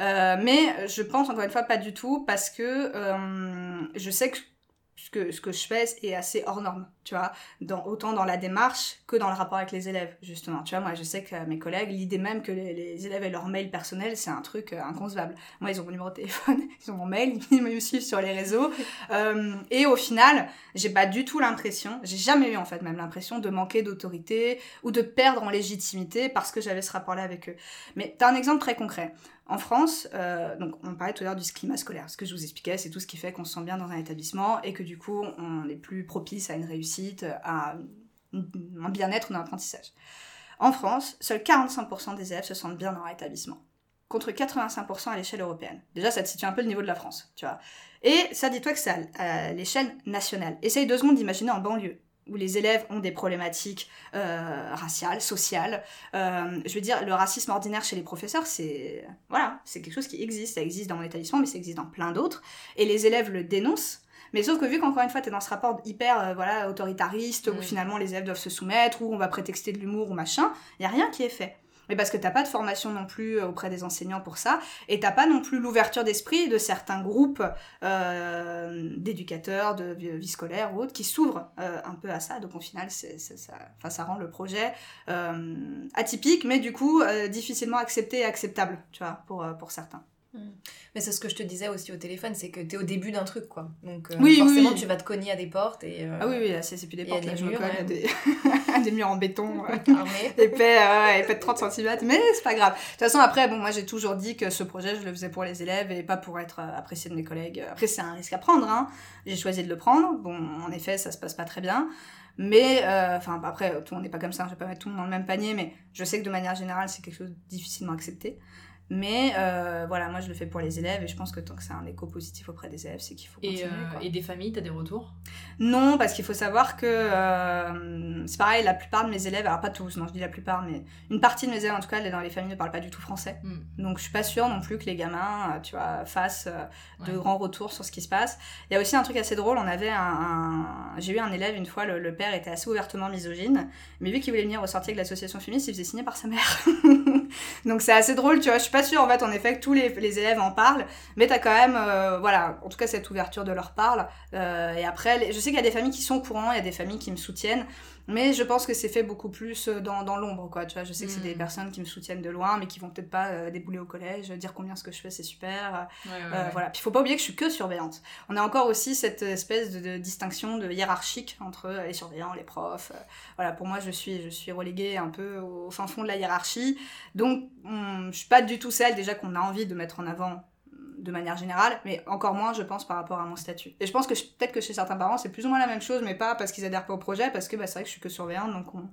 Euh, mais je pense, encore une fois, pas du tout, parce que euh, je sais que ce que, ce que je fais est assez hors norme, tu vois, dans, autant dans la démarche que dans le rapport avec les élèves, justement. Tu vois, moi, je sais que mes collègues, l'idée même que les, élèves aient leur mail personnel, c'est un truc euh, inconcevable. Moi, ils ont mon numéro de téléphone, ils ont mon mail, ils me suivent sur les réseaux. Euh, et au final, j'ai pas du tout l'impression, j'ai jamais eu en fait même l'impression de manquer d'autorité ou de perdre en légitimité parce que j'avais ce rapport-là avec eux. Mais t'as un exemple très concret. En France, euh, donc on parlait tout à l'heure du climat scolaire. Ce que je vous expliquais, c'est tout ce qui fait qu'on se sent bien dans un établissement et que du coup, on est plus propice à une réussite, à un bien-être ou un apprentissage. En France, seuls 45% des élèves se sentent bien dans un établissement, contre 85% à l'échelle européenne. Déjà, ça te situe un peu le niveau de la France, tu vois. Et ça, dis-toi que c'est à l'échelle nationale. Essaye deux secondes d'imaginer en banlieue où les élèves ont des problématiques euh, raciales, sociales. Euh, je veux dire, le racisme ordinaire chez les professeurs, c'est voilà, c'est quelque chose qui existe. Ça existe dans mon établissement, mais ça existe dans plein d'autres. Et les élèves le dénoncent. Mais sauf que vu qu'encore une fois, tu es dans ce rapport hyper euh, voilà, autoritariste, où finalement les élèves doivent se soumettre, où on va prétexter de l'humour ou machin, il n'y a rien qui est fait mais parce que t'as pas de formation non plus euh, auprès des enseignants pour ça, et t'as pas non plus l'ouverture d'esprit de certains groupes euh, d'éducateurs, de vie scolaire ou autres, qui s'ouvrent euh, un peu à ça. Donc au final, ça, ça rend le projet atypique, mais du coup difficilement accepté et acceptable, tu vois, pour, pour certains. Mm. Mais c'est ce que je te disais aussi au téléphone, c'est que tu es au début d'un truc, quoi. Donc euh, forcément, tu vas te cogner à des portes. Et, euh, ah oui, oui, c'est plus des portes, là, je me cogne à des... des... murs en béton épais, épais de 30 cm, mais c'est pas grave. De toute façon, après, bon, moi j'ai toujours dit que ce projet, je le faisais pour les élèves et pas pour être euh, apprécié de mes collègues. Après, c'est un risque à prendre, hein. j'ai choisi de le prendre. Bon, en effet, ça se passe pas très bien. Mais, enfin, après, tout le monde n'est pas comme ça, je vais pas mettre tout le monde dans le même panier, mais je sais que de manière générale, c'est quelque chose de difficilement accepté. Mais euh, voilà, moi je le fais pour les élèves et je pense que tant que c'est un écho positif auprès des élèves, c'est qu'il faut continuer. Et, euh, et des familles, t'as des retours? Non, parce qu'il faut savoir que euh, c'est pareil, la plupart de mes élèves, alors pas tous, non je dis la plupart, mais une partie de mes élèves en tout cas, dans les familles ne parlent pas du tout français. Hmm. Donc je suis pas sûre non plus que les gamins, tu vois, fassent de grands retours sur ce qui se passe. Il y a aussi un truc assez drôle, on avait un, j'ai eu un élève une fois, le, père était assez ouvertement misogyne, mais vu qu'il voulait venir ressortir avec l'association féministe, il faisait signer par sa mère. Donc c'est assez drôle, tu vois, je suis pas sûre en fait en effet que tous les, les élèves en parlent, mais t'as quand même, euh, voilà, en tout cas cette ouverture de leur parle. Euh, et après, je sais qu'il y a des familles qui sont au courant, il y a des familles qui me soutiennent, mais je pense que c'est fait beaucoup plus euh, dans, dans l'ombre, quoi. Tu vois, je sais que c'est des mm. personnes qui me soutiennent de loin, mais qui vont peut-être pas débouler au collège, dire combien ce que je fais c'est super. Voilà. Puis il faut pas oublier que je suis que surveillante. On a encore aussi cette espèce de, distinction de hiérarchique entre les surveillants, les profs. voilà, pour moi, je suis, je suis reléguée un peu au fin fond de la hiérarchie. Donc, je suis pas du tout celle déjà qu'on a envie de mettre en avant de manière générale, mais encore moins, je pense, par rapport à mon statut. Et je pense que peut-être que chez certains parents, c'est plus ou moins la même chose, mais pas parce qu'ils adhèrent pas au projet, parce que bah, c'est vrai que je suis que surveillante, donc on,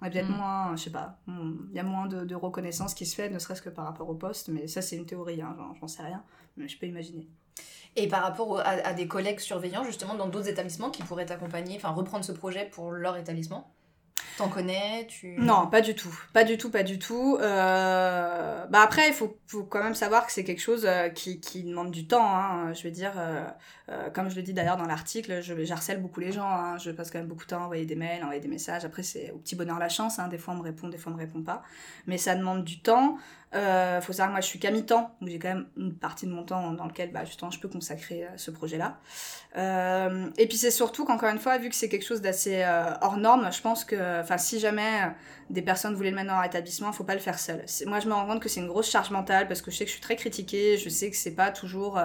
on est peut-être mm. moins, je sais pas, il y a moins de, reconnaissance qui se fait, ne serait-ce que par rapport au poste, mais ça c'est une théorie, hein, j'en sais rien, mais je peux imaginer. Et par rapport à, à des collègues surveillants, justement, dans d'autres établissements qui pourraient t'accompagner, enfin reprendre ce projet pour leur établissement? T'en connais tu... Non, pas du tout. Pas du tout, pas du tout. Euh... Bah après, il faut, faut, quand même savoir que c'est quelque chose euh, qui, qui, demande du temps. Hein. Je veux dire, euh, euh, comme je le dis d'ailleurs dans l'article, je beaucoup les gens. Hein. Je passe quand même beaucoup de temps à envoyer des mails, envoyer des messages. Après, c'est au petit bonheur la chance. Hein. Des fois, on me répond, des fois, on me répond pas. Mais ça demande du temps. Euh, faut savoir que moi je suis qu'à mi-temps, donc j'ai quand même une partie de mon temps dans lequel bah, justement je peux consacrer à ce projet-là. Euh, et puis c'est surtout qu'encore une fois, vu que c'est quelque chose d'assez euh, hors norme, je pense que, si jamais des personnes voulaient le mettre dans leur établissement, faut pas le faire seul. Moi je me rends compte que c'est une grosse charge mentale parce que je sais que je suis très critiquée, je sais que c'est pas toujours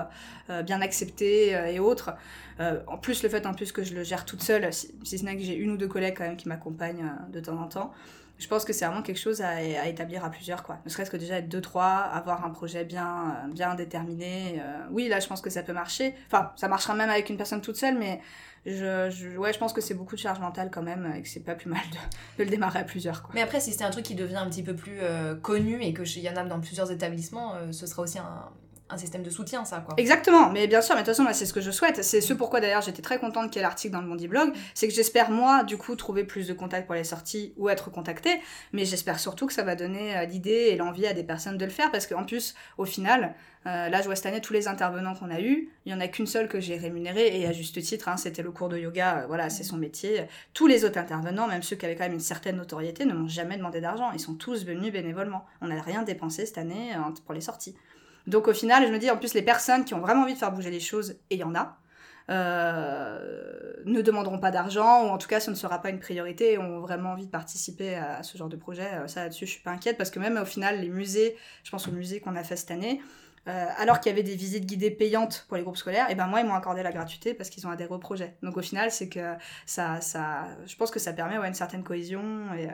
euh, bien accepté et autres. en plus le fait en plus que je le gère toute seule, si, si ce n'est que j'ai une ou deux collègues quand même qui m'accompagnent de temps en temps je pense que c'est vraiment quelque chose à, établir à plusieurs, quoi. Ne serait-ce que déjà être deux, trois, avoir un projet bien, euh, bien déterminé. Euh, oui, là, je pense que ça peut marcher. Enfin, ça marchera même avec une personne toute seule, mais je, ouais, je pense que c'est beaucoup de charge mentale quand même et que c'est pas plus mal de, le démarrer à plusieurs, quoi. Mais après, si c'est un truc qui devient un petit peu plus euh, connu et qu'il y en a dans plusieurs établissements, ce sera aussi un un système de soutien, ça, quoi. Exactement, mais bien sûr, mais de toute façon, c'est ce que je souhaite. C'est ce pourquoi d'ailleurs j'étais très contente qu'il y ait l'article dans le Bondi Blog. C'est que j'espère, moi, du coup, trouver plus de contacts pour les sorties ou être contactée. Mais j'espère surtout que ça va donner euh, l'idée et l'envie à des personnes de le faire. Parce qu'en plus, au final, euh, là, je vois cette année tous les intervenants qu'on a eus. Il y en a qu'une seule que j'ai rémunérée et à juste titre, hein, c'était le cours de yoga. Euh, voilà, c'est son métier. Tous les autres intervenants, même ceux qui avaient quand même une certaine notoriété, ne m'ont jamais demandé d'argent. Ils sont tous venus bénévolement. On n'a rien dépensé cette année pour les sorties. Donc au final, je me dis, en plus, les personnes qui ont vraiment envie de faire bouger les choses, et il y en a, euh, ne demanderont pas d'argent, ou en tout cas, ce ne sera pas une priorité, et ont vraiment envie de participer à ce genre de projet. Euh, ça, là-dessus, je suis pas inquiète, parce que même au final, les musées, je pense au musée qu'on a fait cette année, euh, alors qu'il y avait des visites guidées payantes pour les groupes scolaires, et ben moi ils m'ont accordé la gratuité parce qu'ils ont adhéré au projet. Donc au final c'est que ça, ça, je pense que ça permet ouais, une certaine cohésion et,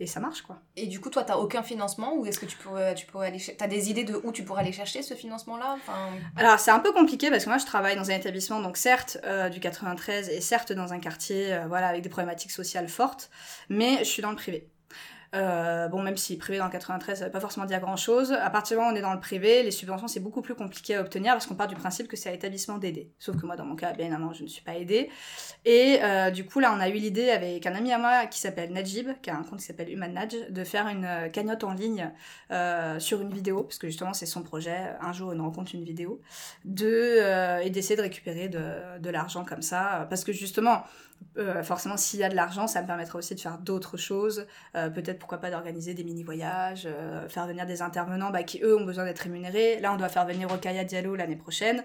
et ça marche quoi. Et du coup, toi, t'as aucun financement ou est-ce que tu pourrais, tu pourrais aller, t'as des idées de où tu pourrais aller chercher ce financement-là? Enfin... Alors c'est un peu compliqué parce que moi je travaille dans un établissement donc certes euh, du 93 et certes dans un quartier euh, voilà avec des problématiques sociales fortes, mais je suis dans le privé. Euh, bon, même si privé dans le 93, ça veut pas forcément dire grand chose. À partir du moment où on est dans le privé, les subventions, c'est beaucoup plus compliqué à obtenir parce qu'on part du principe que c'est à l'établissement d'aider. Sauf que moi, dans mon cas, bien évidemment, je ne suis pas aidée. Et euh, du coup, là, on a eu l'idée avec un ami à moi qui s'appelle Najib, qui a un compte qui s'appelle Human Nudge, de faire une euh, cagnotte en ligne sur une vidéo, parce que justement, c'est son projet. Un jour, on rencontre une vidéo, de, et d'essayer de récupérer de, de l'argent comme ça. Parce que justement, euh, forcément, s'il y a de l'argent, ça me permettra aussi de faire d'autres choses. Euh, peut-être, pourquoi pas, d'organiser des mini-voyages, euh, faire venir des intervenants bah, qui, eux, ont besoin d'être rémunérés. Là, on doit faire venir Rokaya Diallo l'année prochaine.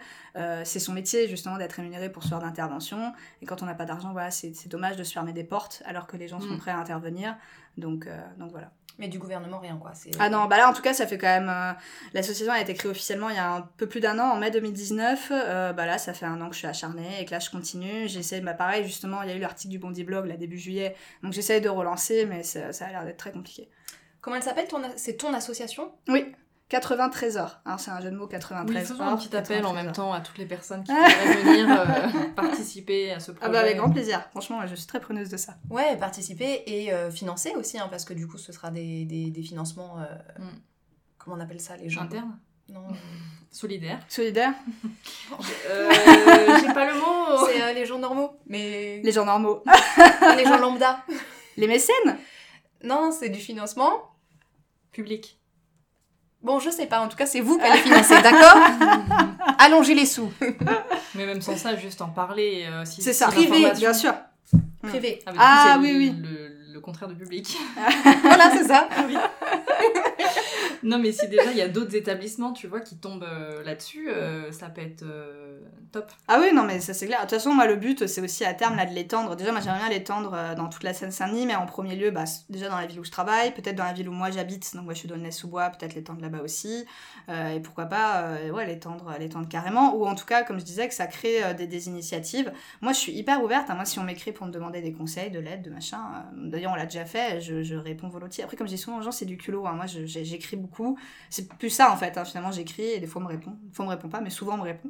c'est son métier, justement, d'être rémunéré pour ce genre d'intervention. Et quand on n'a pas d'argent, voilà, c'est dommage de se fermer des portes alors que les gens sont mm. prêts à intervenir. Donc, donc voilà. Mais du gouvernement, rien quoi. Ah non, bah là en tout cas, ça fait quand même. Euh, l'association a été créée officiellement il y a un peu plus d'un an, en mai 2019. Euh, bah là, ça fait un an que je suis acharnée et que là, je continue. J'essaie, bah pareil, justement, il y a eu l'article du Bondi Blog là début juillet, donc j'essaie de relancer, mais ça, ça a l'air d'être très compliqué. Comment elle s'appelle ton... C'est ton association? Oui. 80 trésors. Hein, c'est un jeu de mots 93 faisons un petit appel en même temps à toutes les personnes qui pourraient venir euh, participer à ce projet. Ah bah avec grand plaisir. Franchement, je suis très preneuse de ça. Ouais, participer et euh, financer aussi, hein, parce que du coup, ce sera des, des, des financements. Euh, mm. Comment on appelle ça les gens? Internes Non. Solidaire. Solidaire? J'ai pas le mot. C'est les gens normaux. Mais... Les gens normaux. les gens lambda. Les mécènes? Non, c'est du financement public. Bon, je sais pas, en tout cas, c'est vous qui allez financer, d'accord? Allongez les sous. Mais même sans ça, juste en parler. Euh, si, c'est ça, privé, bien sûr. Privé. Ah, ah oui, oui. Le, contraire de public. voilà, c'est ça. non, mais si déjà il y a d'autres établissements, tu vois, qui tombent euh, là-dessus, euh, ça peut être euh, top. Ah oui, non, mais ça c'est clair. De toute façon, moi, le but, c'est aussi à terme là, de l'étendre. Déjà, moi, j'aimerais bien l'étendre dans toute la Seine-Saint-Denis, mais en premier lieu, bah, déjà dans la ville où je travaille, peut-être dans la ville où moi j'habite. Donc, moi, je suis dans sous bois peut-être l'étendre là-bas aussi. et pourquoi pas, ouais, l'étendre, l'étendre carrément. Ou en tout cas, comme je disais, que ça crée des, initiatives. Moi, je suis hyper ouverte. Hein. Moi, si on m'écrit pour me demander des conseils, de l'aide, de machin, d'ailleurs, on l'a déjà fait, je, je, réponds volontiers. Après, comme je dis souvent aux gens, c'est du culot. Hein. Moi, j'écris beaucoup c'est plus ça en fait. Hein. Finalement, j'écris et des fois on me répond. Des fois on me répond pas, mais souvent on me répond.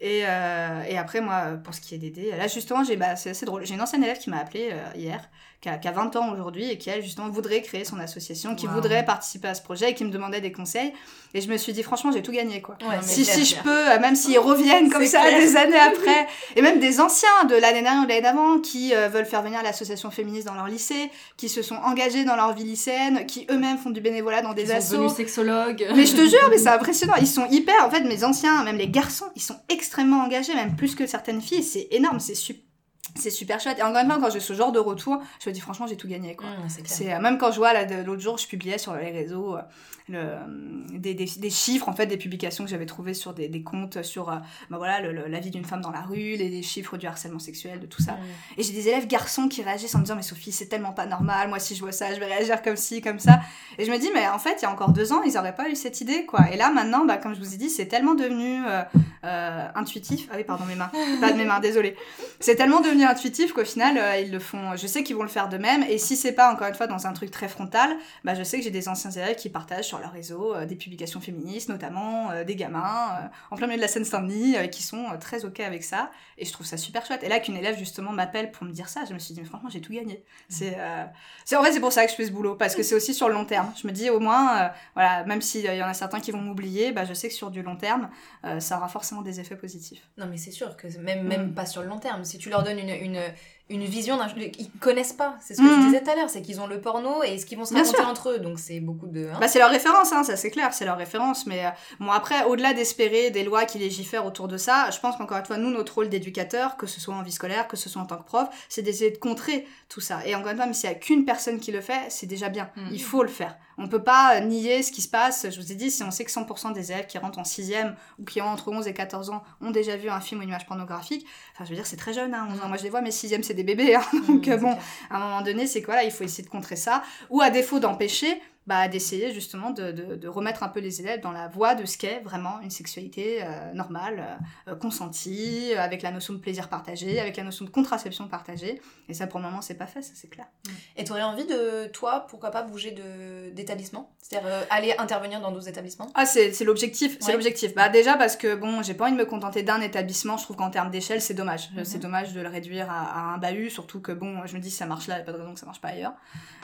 Et, euh, et après, moi, pour ce qui est d'aider, là justement, j'ai, bah, c'est assez drôle. J'ai une ancienne élève qui m'a appelé euh, hier qui a, 20 ans aujourd'hui et qui, elle, justement, voudrait créer son association, qui voudrait participer à ce projet et qui me demandait des conseils. Et je me suis dit, franchement, j'ai tout gagné, quoi. si, si je peux, euh, même s'ils reviennent comme ça des années après, et même des anciens de l'année dernière ou de l'année d'avant qui euh, veulent faire venir l'association féministe dans leur lycée, qui se sont engagés dans leur vie lycéenne, qui eux-mêmes font du bénévolat dans des assos. Sont sexologues. Mais je te jure, mais c'est impressionnant. Ils sont hyper, en fait, mes anciens, même les garçons, ils sont extrêmement engagés, même plus que certaines filles. C'est énorme, c'est super c'est super chouette. Et encore une fois, quand j'ai ce genre de retour, je me dis franchement, j'ai tout gagné. Quoi. Mmh, c'est euh, même quand je vois, l'autre jour, je publiais sur les réseaux euh, le, des, des, des, chiffres, en fait, des publications que j'avais trouvées sur des, des comptes sur euh, bah voilà, le, la vie d'une femme dans la rue, les, les, chiffres du harcèlement sexuel, de tout ça. Mmh. Et j'ai des élèves garçons qui réagissent en me disant, mais Sophie, c'est tellement pas normal, moi, si je vois ça, je vais réagir comme ci, comme ça. Et je me dis, mais en fait, il y a encore deux ans, ils auraient pas eu cette idée, quoi. Et là, maintenant, bah, comme je vous ai dit, c'est tellement devenu intuitif. Ah oui, pardon, mes mains. pas de mes mains, désolé. C'est tellement devenu intuitif qu'au final, euh, ils le font. Je sais qu'ils vont le faire de même. Et si c'est pas, encore une fois, dans un truc très frontal, bah, je sais que j'ai des anciens élèves qui partagent sur leur réseau euh, des publications féministes, notamment euh, des gamins, en plein milieu de la Seine-Saint-Denis, qui sont très OK avec ça. Et je trouve ça super chouette. Et là, qu'une élève, justement, m'appelle pour me dire ça, je me suis dit, mais franchement, j'ai tout gagné. C'est, c'est, en fait, c'est pour ça que je fais ce boulot, parce que c'est aussi sur le long terme. Je me dis, au moins, voilà, même s'il y en a certains qui vont m'oublier, bah, je sais que sur du long terme, ça aura forcément des effets positifs. Non, mais c'est sûr que même, même mm. pas sur le long terme. Si tu leur donnes une, une, une vision d'un. Ils connaissent pas. C'est ce que je mm. disais tout à l'heure. C'est qu'ils ont le porno et ce qu'ils vont se raconter entre eux. Donc c'est beaucoup de. Hein. Bah, c'est leur référence, hein, ça c'est clair. C'est leur référence. Mais euh, bon, après, au-delà d'espérer des lois qui légifèrent autour de ça, je pense qu'encore une fois, nous, notre rôle d'éducateur, que ce soit en vie scolaire, que ce soit en tant que prof, c'est d'essayer de contrer tout ça. Et encore une fois, même s'il y a qu'une personne qui le fait, c'est déjà bien. Mm. Il faut le faire. On peut pas nier ce qui se passe. Je vous ai dit, si on sait que 100% des élèves qui rentrent en 6 ou qui ont entre 11 et 14 ans ont déjà vu un film ou une image pornographique, enfin, je veux dire, c'est très jeune. Hein. Moi, je les vois, mes 6 c'est des bébés. Hein. Donc, euh, bon, à un moment donné, c'est quoi là Il faut essayer de contrer ça. Ou à défaut d'empêcher, bah, d'essayer justement de, de, de, remettre un peu les élèves dans la voie de ce qu'est vraiment une sexualité euh, normale, euh, consentie, euh, avec la notion de plaisir partagé, avec la notion de contraception partagée. Et ça, pour le moment, c'est pas fait, ça c'est clair. Et tu aurais envie de, toi, pourquoi pas bouger d'établissement? C'est-à-dire aller intervenir dans d'autres établissements? Ah, c'est l'objectif, c'est l'objectif. Bah, déjà parce que, bon, j'ai pas envie de me contenter d'un établissement, je trouve qu'en termes d'échelle, c'est dommage. Mhm. C'est dommage de le réduire à, un bahut, surtout que, bon, je me dis, ça marche là, il n'y a pas de raison que ça marche pas ailleurs.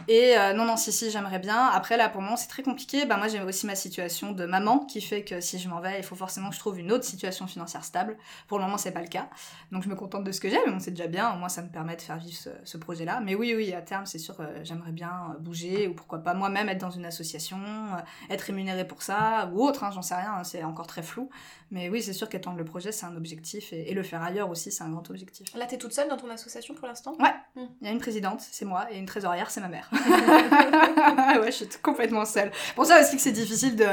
Et non, non, si, si, j'aimerais bien. Après, là, pour moment, c'est très compliqué. Bah, moi, j'ai aussi ma situation de maman qui fait que si je m'en vais, il faut forcément que je trouve une autre situation financière stable. Pour le moment, c'est pas le cas. Donc, je me contente de ce que j'ai, mais bon, c'est déjà bien. Moins, ça me permet de faire vivre ce, projet-là. Mais oui, oui, à terme, c'est sûr, euh, j'aimerais bien euh, bouger ou pourquoi pas moi-même être dans une association, euh, être rémunérée pour ça ou autre, hein, j'en sais rien, hein, c'est encore très flou. Mais oui, c'est sûr qu'étendre le projet, c'est un objectif et, le faire ailleurs aussi, c'est un grand objectif. Là, t'es toute seule dans ton association pour l'instant? Ouais. Hmm. Il y a une présidente, c'est moi, et une trésorière, c'est ma mère. ouais, je suis complètement seule. Pour ça aussi que c'est difficile de,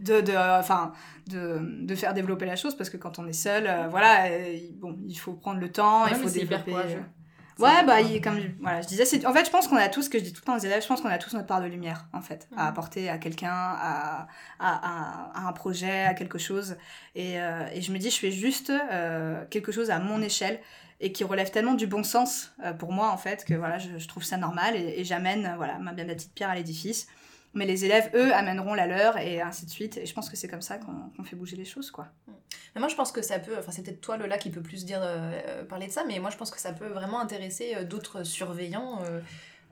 de, de, enfin, de, de, faire développer la chose parce que quand on est seul, euh, voilà, euh, bon, il faut prendre le temps, il faut développer. Ouais, bah, il, comme voilà, je disais, en fait, je pense qu'on a tous, que je dis tout le temps aux élèves, je pense qu'on a tous notre part de lumière, en fait, à apporter à quelqu'un, à, à, à, un projet, à quelque chose. Et, euh, et je me dis, je fais juste quelque chose à mon échelle et qui relève tellement du bon sens pour moi, en fait, que voilà, je, je trouve ça normal et, j'amène, voilà, ma, ma petite pierre à l'édifice mais les élèves, eux, amèneront la leur et ainsi de suite. Et je pense que c'est comme ça qu'on fait bouger les choses, quoi. Mm. Mais moi, je pense que ça peut, enfin, c'est peut-être toi, Lola, qui peut plus dire, euh, parler de ça, mais moi, je pense que ça peut vraiment intéresser euh, d'autres surveillants.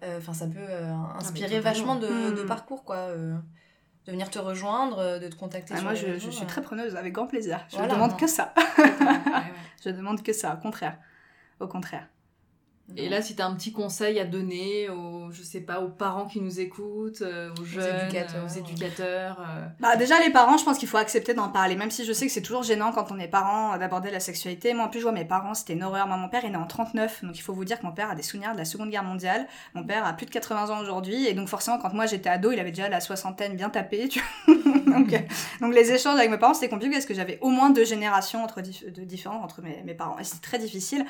Euh, enfin, ça peut ah, inspirer vachement de, mm. parcours, quoi de venir te rejoindre, de te contacter. Ah, moi, je, suis très preneuse, avec grand plaisir. Je ne demande que ça. Je demande que ça, au contraire. Au contraire. Et là, si tu as un petit conseil à donner aux, je sais pas, aux parents qui nous écoutent, euh, aux jeunes, aux éducateurs, euh. Bah, déjà, les parents, je pense qu'il faut accepter d'en parler, même si je sais que c'est toujours gênant quand on est parent d'aborder la sexualité. Moi, en plus, je vois mes parents, c'était une horreur. Moi, mon père, il est né en 39, donc il faut vous dire que mon père a des souvenirs de la Seconde Guerre mondiale. Mon père a plus de 80 ans aujourd'hui, et donc forcément, quand moi j'étais ado, il avait déjà la soixantaine bien tapée, tu donc, euh, donc, les échanges avec mes parents, c'était compliqué parce que j'avais au moins deux générations entre de différentes entre mes, mes parents, et c'était très difficile.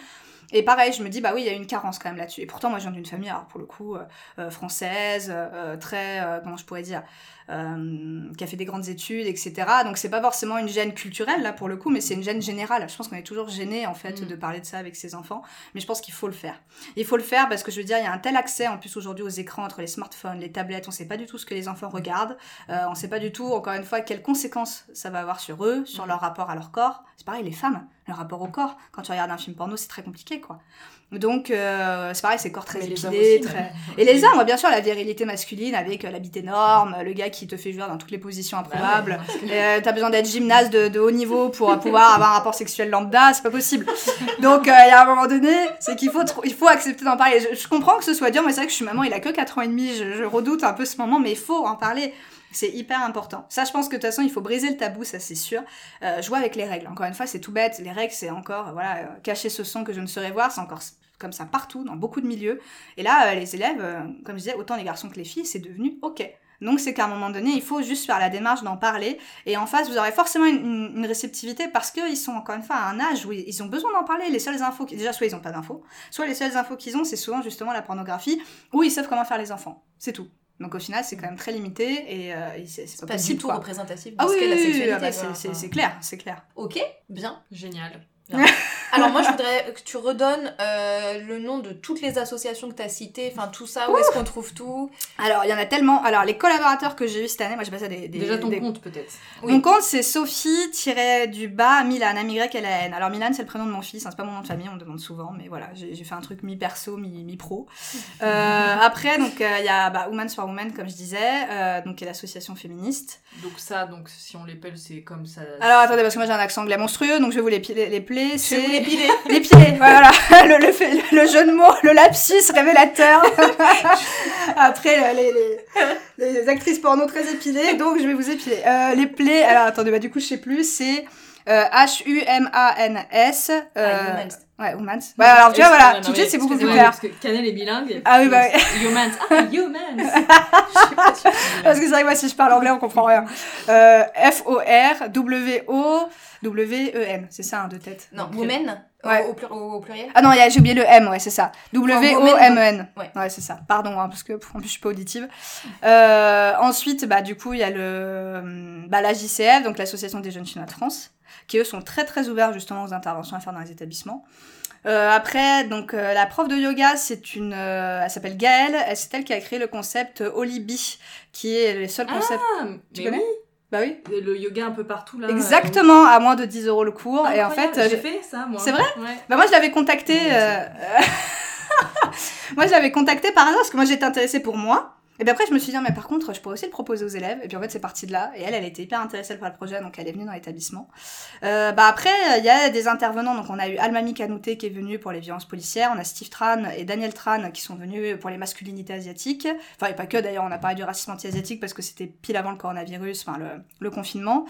Et pareil, je me dis, bah oui, il y a une carence quand même là-dessus. Et pourtant, moi, je viens d'une famille, alors pour le coup, euh, euh, française, euh, très, comment je pourrais dire, qui a fait des grandes études, etc. Donc, c'est pas forcément une gêne culturelle, là, pour le coup, mais c'est une gêne générale. Je pense qu'on est toujours gêné, en fait, mm. de parler de ça avec ses enfants. Mais je pense qu'il faut le faire. Il faut le faire parce que, je veux dire, il y a un tel accès, en plus, aujourd'hui, aux écrans, entre les smartphones, les tablettes. On sait pas du tout ce que les enfants regardent. on sait pas du tout, encore une fois, quelles conséquences ça va avoir sur eux, sur mm. leur rapport à leur corps. C'est pareil, les femmes le rapport au corps. Quand tu regardes un film porno, c'est très compliqué, quoi. Donc, euh, c'est pareil, c'est corps très épilé. Très... Et les hommes, bien sûr, la virilité masculine avec euh, l'habit énorme, le gars qui te fait jouer dans toutes les positions improbables. Euh, t'as besoin d'être gymnaste de, haut niveau pour pouvoir avoir un rapport sexuel lambda, c'est pas possible. Donc, il y a un moment donné, c'est qu'il faut, il faut accepter d'en parler. Je, comprends que ce soit dur, mais c'est vrai que je suis maman, il a que 4 ans et demi, je, je redoute un peu ce moment, mais il faut en parler. C'est hyper important. Ça, je pense que de toute façon, il faut briser le tabou, ça c'est sûr. Euh, jouer avec les règles. Encore une fois, c'est tout bête. Les règles, c'est encore, voilà, euh, cacher ce son que je ne saurais voir, c'est encore comme ça partout, dans beaucoup de milieux. Et là, euh, les élèves, comme je disais, autant les garçons que les filles, c'est devenu OK. Donc c'est qu'à un moment donné, il faut juste faire la démarche d'en parler. Et en face, vous aurez forcément une, réceptivité parce qu'ils sont encore une fois à un âge où ils ont besoin d'en parler. Les seules infos, déjà soit ils n'ont pas d'infos, soit les seules infos qu'ils ont, c'est souvent justement la pornographie, où ils savent comment faire les enfants. C'est tout. Donc au final, c'est quand même très limité et, euh, c'est pas, pas tout représentatif de ah ce qu'est la sexualité. Ah bah, c'est clair, c'est clair. Ok, bien. Génial. Alors moi, je voudrais que tu redonnes euh, le nom de toutes les associations que tu as citées, enfin tout ça, où est-ce qu'on trouve tout? Alors, il y en a tellement. Alors, les collaborateurs que j'ai eu cette année, moi j'ai passé des, des. Déjà ton des- compte peut-être. Oui. Mon compte, c'est Sophie-du-bas Milan, M-Y-L-A-N. Alors, Milan, c'est le prénom de mon fils, hein, c'est pas mon nom de famille, on me demande souvent, mais voilà, j'ai fait un truc mi-perso, mi- mi-pro. Euh, après, donc, euh, il y a bah, Women's for Women, comme je disais, euh, donc, qui est l'association féministe. Donc ça, donc si on l'épelle, c'est comme ça. Alors, attendez, parce que moi j'ai un accent anglais monstrueux, donc je vais vous les, les, les C'est les pieds, voilà. Le, le, fait- le jeu de mots, le lapsus révélateur. Après, les, les, les actrices porno très épilées, donc je vais vous épiler. Euh, les plaies, alors attendez, bah du coup je sais plus, c'est euh, H-U-M-A-N-S. Euh, humans. Ouais, Humans. Ouais, alors tu vois, voilà, Excusez-moi, tout de suite c'est beaucoup plus clair. Parce que Canel est bilingue. Ah oui, bah oui. Humans. Ah, humans. Je suis pas sûre. Parce que c'est vrai que moi si je parle anglais on comprend rien. Euh, F-O-R-W-O-W-E-N, c'est ça, hein, de tête. Non, Ok. women Ouais. au, au plur- au- au pluriel Ah non, il y a- j'ai oublié le M, ouais, c'est ça. W-O-M-E-N. Ouais. Ouais, c'est ça. Pardon, hein, parce que en plus je suis pas auditive. Euh, ensuite, bah du coup, il y a le bah, la JCF, donc l'association des jeunes chinois de France, qui eux sont très très ouverts justement aux interventions à faire dans les établissements. Euh, après, donc euh, la prof de yoga, c'est une, euh, elle s'appelle Gaëlle. C'est elle qui a créé le concept Olibi, qui est le seul concept. Ah, Tu mais connais Bah oui. oui. Le yoga un peu partout là. Exactement, à moins de 10 euros le cours. Et en fait, j'ai fait ça moi. C'est vrai Ouais. Bah moi je l'avais contacté. Moi je l'avais contacté par hasard parce que moi j'étais intéressée pour moi. Et puis après je me suis dit mais par contre je pourrais aussi le proposer aux élèves. Et puis en fait c'est parti de là. Et elle elle était hyper intéressée par le projet donc elle est venue dans l'établissement. Euh, bah après il y a des intervenants donc on a eu Almami Kanouté qui est venu pour les violences policières. On a Steve Tran et Daniel Tran qui sont venus pour les masculinités asiatiques. Enfin et pas que d'ailleurs on a parlé du racisme anti-asiatique parce que c'était pile avant le coronavirus, enfin le, confinement.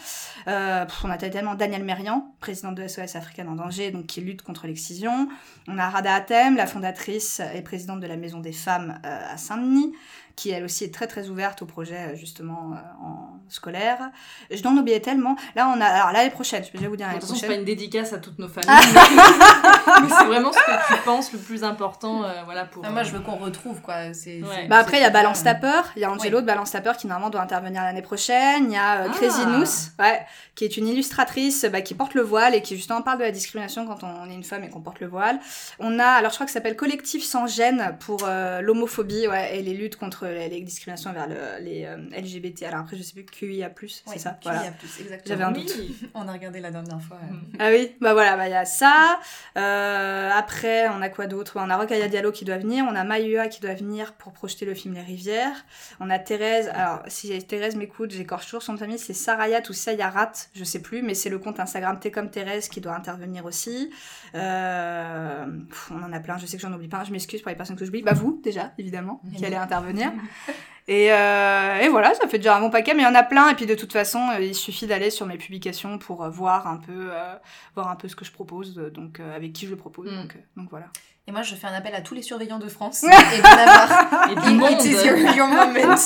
Euh, on a tellement Daniel Merian, présidente de SOS Africaine en danger, donc qui lutte contre l'excision. On a Rada Hatem, la fondatrice et présidente de la Maison des Femmes euh, à Saint-Denis, qui elle aussi est très très ouverte au projet euh, justement euh, en scolaire. Je n'en oubliais tellement. Là on a alors l'année prochaine, je vais déjà vous dire De l'année toute façon, c'est pas prochaine. une dédicace à toutes nos familles. mais c'est vraiment ce que tu penses le plus important, euh, voilà pour. Ah, moi, je veux qu'on retrouve quoi. C'est, Ouais. c'est- Bah après il y a Balance ta peur, il y a Angelo Oui. de Balance ta peur qui normalement doit intervenir l'année prochaine, il y a euh, Ah. Crazy Nous, ouais, qui est une illustratrice bah, qui porte le voile et qui justement parle de la discrimination quand on est une femme et qu'on porte le voile. On a alors je crois que ça s'appelle Collectif sans gêne pour euh, l'homophobie ouais, et les luttes contre les, les discriminations vers le- les euh, LGBT. Alors après je sais plus QIA+, c'est ça, puis voilà. exactement. J'avais un Oui. On a regardé la dernière fois. euh. Ah oui, bah voilà, bah il y a ça. Euh, après, on a quoi d'autre? On a Rokhaya Diallo qui doit venir, on a Mayua qui doit venir pour projeter le film Les Rivières. On a Thérèse, alors si Thérèse m'écoute, j'écorche toujours son famille, c'est Sarayat ou Sayarat, je sais plus, mais c'est le compte Instagram T comme Thérèse qui doit intervenir aussi. Euh, on en a plein, je sais que j'en oublie pas, je m'excuse pour les personnes que j'oublie. Bah vous, déjà, évidemment, qui allez intervenir. Et, euh, et voilà, ça fait déjà un bon paquet, mais il y en a plein. Et puis de toute façon, euh, il suffit d'aller sur mes publications pour euh, voir un peu, euh, voir un peu ce que je propose, donc euh, avec qui je le propose. Mm. Donc, donc voilà. Et moi, je fais un appel à tous les surveillants de France et d'en avoir. Et du monde.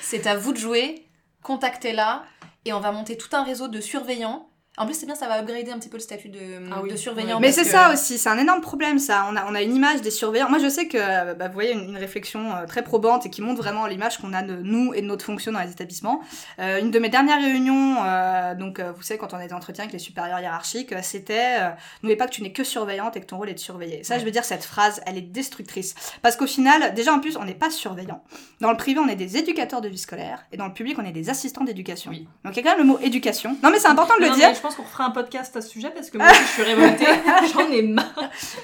C'est à vous de jouer. Contactez-la et on va monter tout un réseau de surveillants. En plus, c'est bien, ça va upgrader un petit peu le statut de, Ah oui. de surveillant. Mais c'est que- ça aussi, c'est un énorme problème ça. On a, on a une image des surveillants. Moi je sais que euh, bah, vous voyez une, une réflexion euh, très probante et qui montre vraiment l'image qu'on a de nous et de notre fonction dans les établissements. Euh, une de mes dernières réunions, euh, donc euh, vous savez quand on a des entretiens avec les supérieurs hiérarchiques, c'était euh, n'oubliez pas que tu n'es que surveillante et que ton rôle est de surveiller. Ça je veux dire cette phrase, elle est destructrice parce qu'au final, déjà en plus on n'est pas surveillant. Dans le privé on est des éducateurs de vie scolaire et dans le public on est des assistants d'éducation. Oui. Donc il y a quand même le mot éducation. Non mais c'est important de le Non, dire. Pense qu'on fera un podcast à ce sujet parce que moi je suis révoltée. J'en ai marre.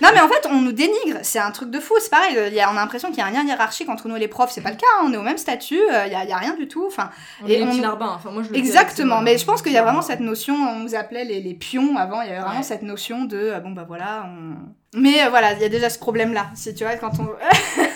Non, mais en fait, on nous dénigre. C'est un truc de fou. C'est pareil. il y a- on a l'impression qu'il y a un lien hiérarchique entre nous et les profs. C'est pas le cas. hein, On est au même statut. euh, Il y, a, y a rien du tout. Enfin, On Et est on-. Enfin, moi, je le exactement. Mais je pense qu'il y a vraiment cette notion. On nous appelait les, les pions avant. Il y avait vraiment Ouais. cette notion de euh, bon bah voilà. On... Mais euh, voilà, il y a déjà ce problème-là. Si tu vois, quand on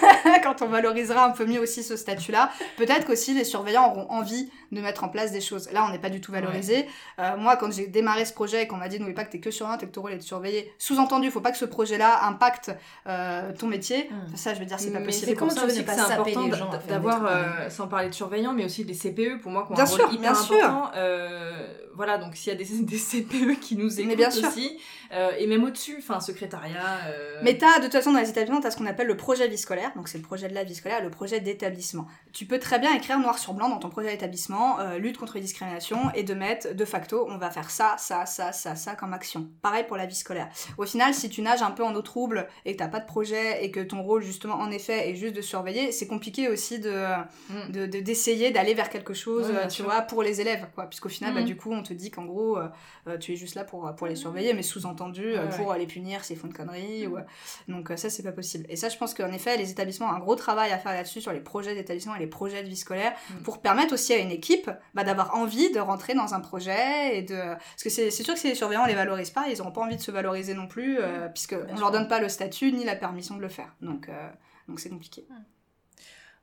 quand on valorisera un peu mieux aussi ce statut-là, peut-être qu'aussi les surveillants auront envie de mettre en place des choses. Là, on n'est pas du tout valorisé. Euh, moi, quand j'ai démarré ce projet et qu'on m'a dit n'oublie pas que t'es que surveillant et que ton rôle est de surveiller, sous-entendu, faut pas que ce projet-là impacte euh, ton métier. Mm. Ça, je veux dire, c'est pas Mais possible. c'est tu ça c'est important d'avoir, euh, sans parler de surveillants, mais aussi des CPE, pour moi, qui ont Bien un sûr, rôle hyper bien sûr. important. Euh, voilà, donc s'il y a des, des CPE qui nous Mais écoutent bien sûr. aussi, euh, et même au-dessus, enfin, secrétariat... euh, Mais t'as, de toute façon, dans les établissements, t'as ce qu'on appelle le projet vie scolaire. Donc, c'est le projet projet de la vie scolaire, le projet d'établissement. Tu peux très bien écrire noir sur blanc dans ton projet d'établissement, euh, lutte contre les discriminations, et de mettre de facto, on va faire ça, ça, ça, ça, ça comme action. Pareil pour la vie scolaire. Au final, si tu nages un peu en eau trouble et que t'as pas de projet et que ton rôle justement en effet est juste de surveiller, c'est compliqué aussi de mm. d'essayer d'aller vers quelque chose, tu vois, pour les élèves, quoi. Puisqu'au final, bah, mm. du coup, on te dit qu'en gros, euh, tu es juste là pour, pour les surveiller, mais sous-entendu pour les punir s'ils font une connerie. Mm. Ou... Donc ça, c'est pas possible. Et ça, je pense qu'en effet, les établissements un gros travail à faire là-dessus sur les projets d'établissement et les projets de vie scolaire mm. pour permettre aussi à une équipe bah, d'avoir envie de rentrer dans un projet et de parce que c'est sûr que si les surveillants les valorisent pas ils n'auront pas envie de se valoriser non plus euh, puisque on leur donne pas le statut ni la permission de le faire donc euh, donc c'est compliqué mm.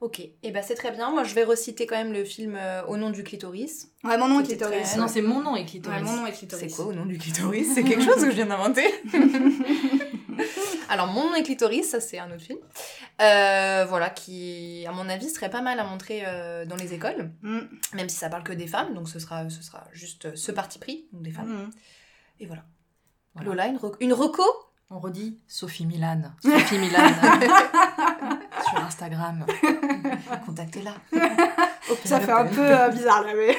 Ok, et eh ben c'est très bien. Moi, je vais reciter quand même le film euh, Au nom du clitoris. Ouais, mon nom est clitoris. Non, c'est mon nom est clitoris. mon nom est clitoris. C'est quoi Au nom du clitoris? C'est quelque chose que je viens d'inventer? Alors, Mon nom est clitoris, ça c'est un autre film. Euh, voilà, qui, à mon avis, serait pas mal à montrer euh, dans les écoles. Mm. Même si ça parle que des femmes, donc ce sera, ce sera juste ce parti pris, donc des femmes. Mm. Et voilà. Lola, une, une reco? On redit Sophie Milan. Sophie Milan. sur Instagram. Contactez-la. ça fait un peu euh, bizarre là, mais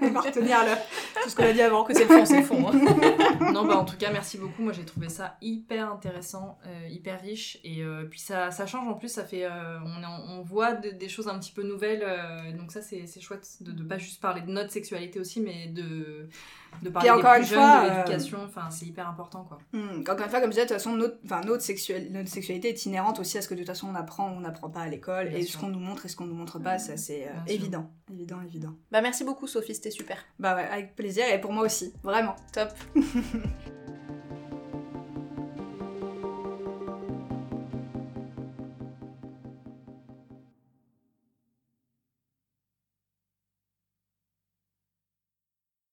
on va retenir tout ce qu'on a dit avant. Que c'est le fond, c'est le fond. Hein. non, bah en tout cas, merci beaucoup. Moi, j'ai trouvé ça hyper intéressant, euh, hyper riche. Et euh, puis ça, ça change en plus, ça fait. on, on voit des choses un petit peu nouvelles. donc ça, c'est chouette de ne pas juste parler de notre sexualité aussi, mais de de parler encore des plus une jeunes, fois, de l'éducation, enfin c'est hyper important quoi. Hmm, encore une fois, comme je disais, de toute façon notre, notre, notre sexualité est inhérente aussi à ce que de toute façon on apprend ou on n'apprend pas à l'école et ce qu'on nous montre et ce qu'on nous montre pas, ça c'est évident évident, évident, évident. Bah merci beaucoup Sophie, c'était super. Bah ouais, avec plaisir et pour moi aussi, vraiment. Top.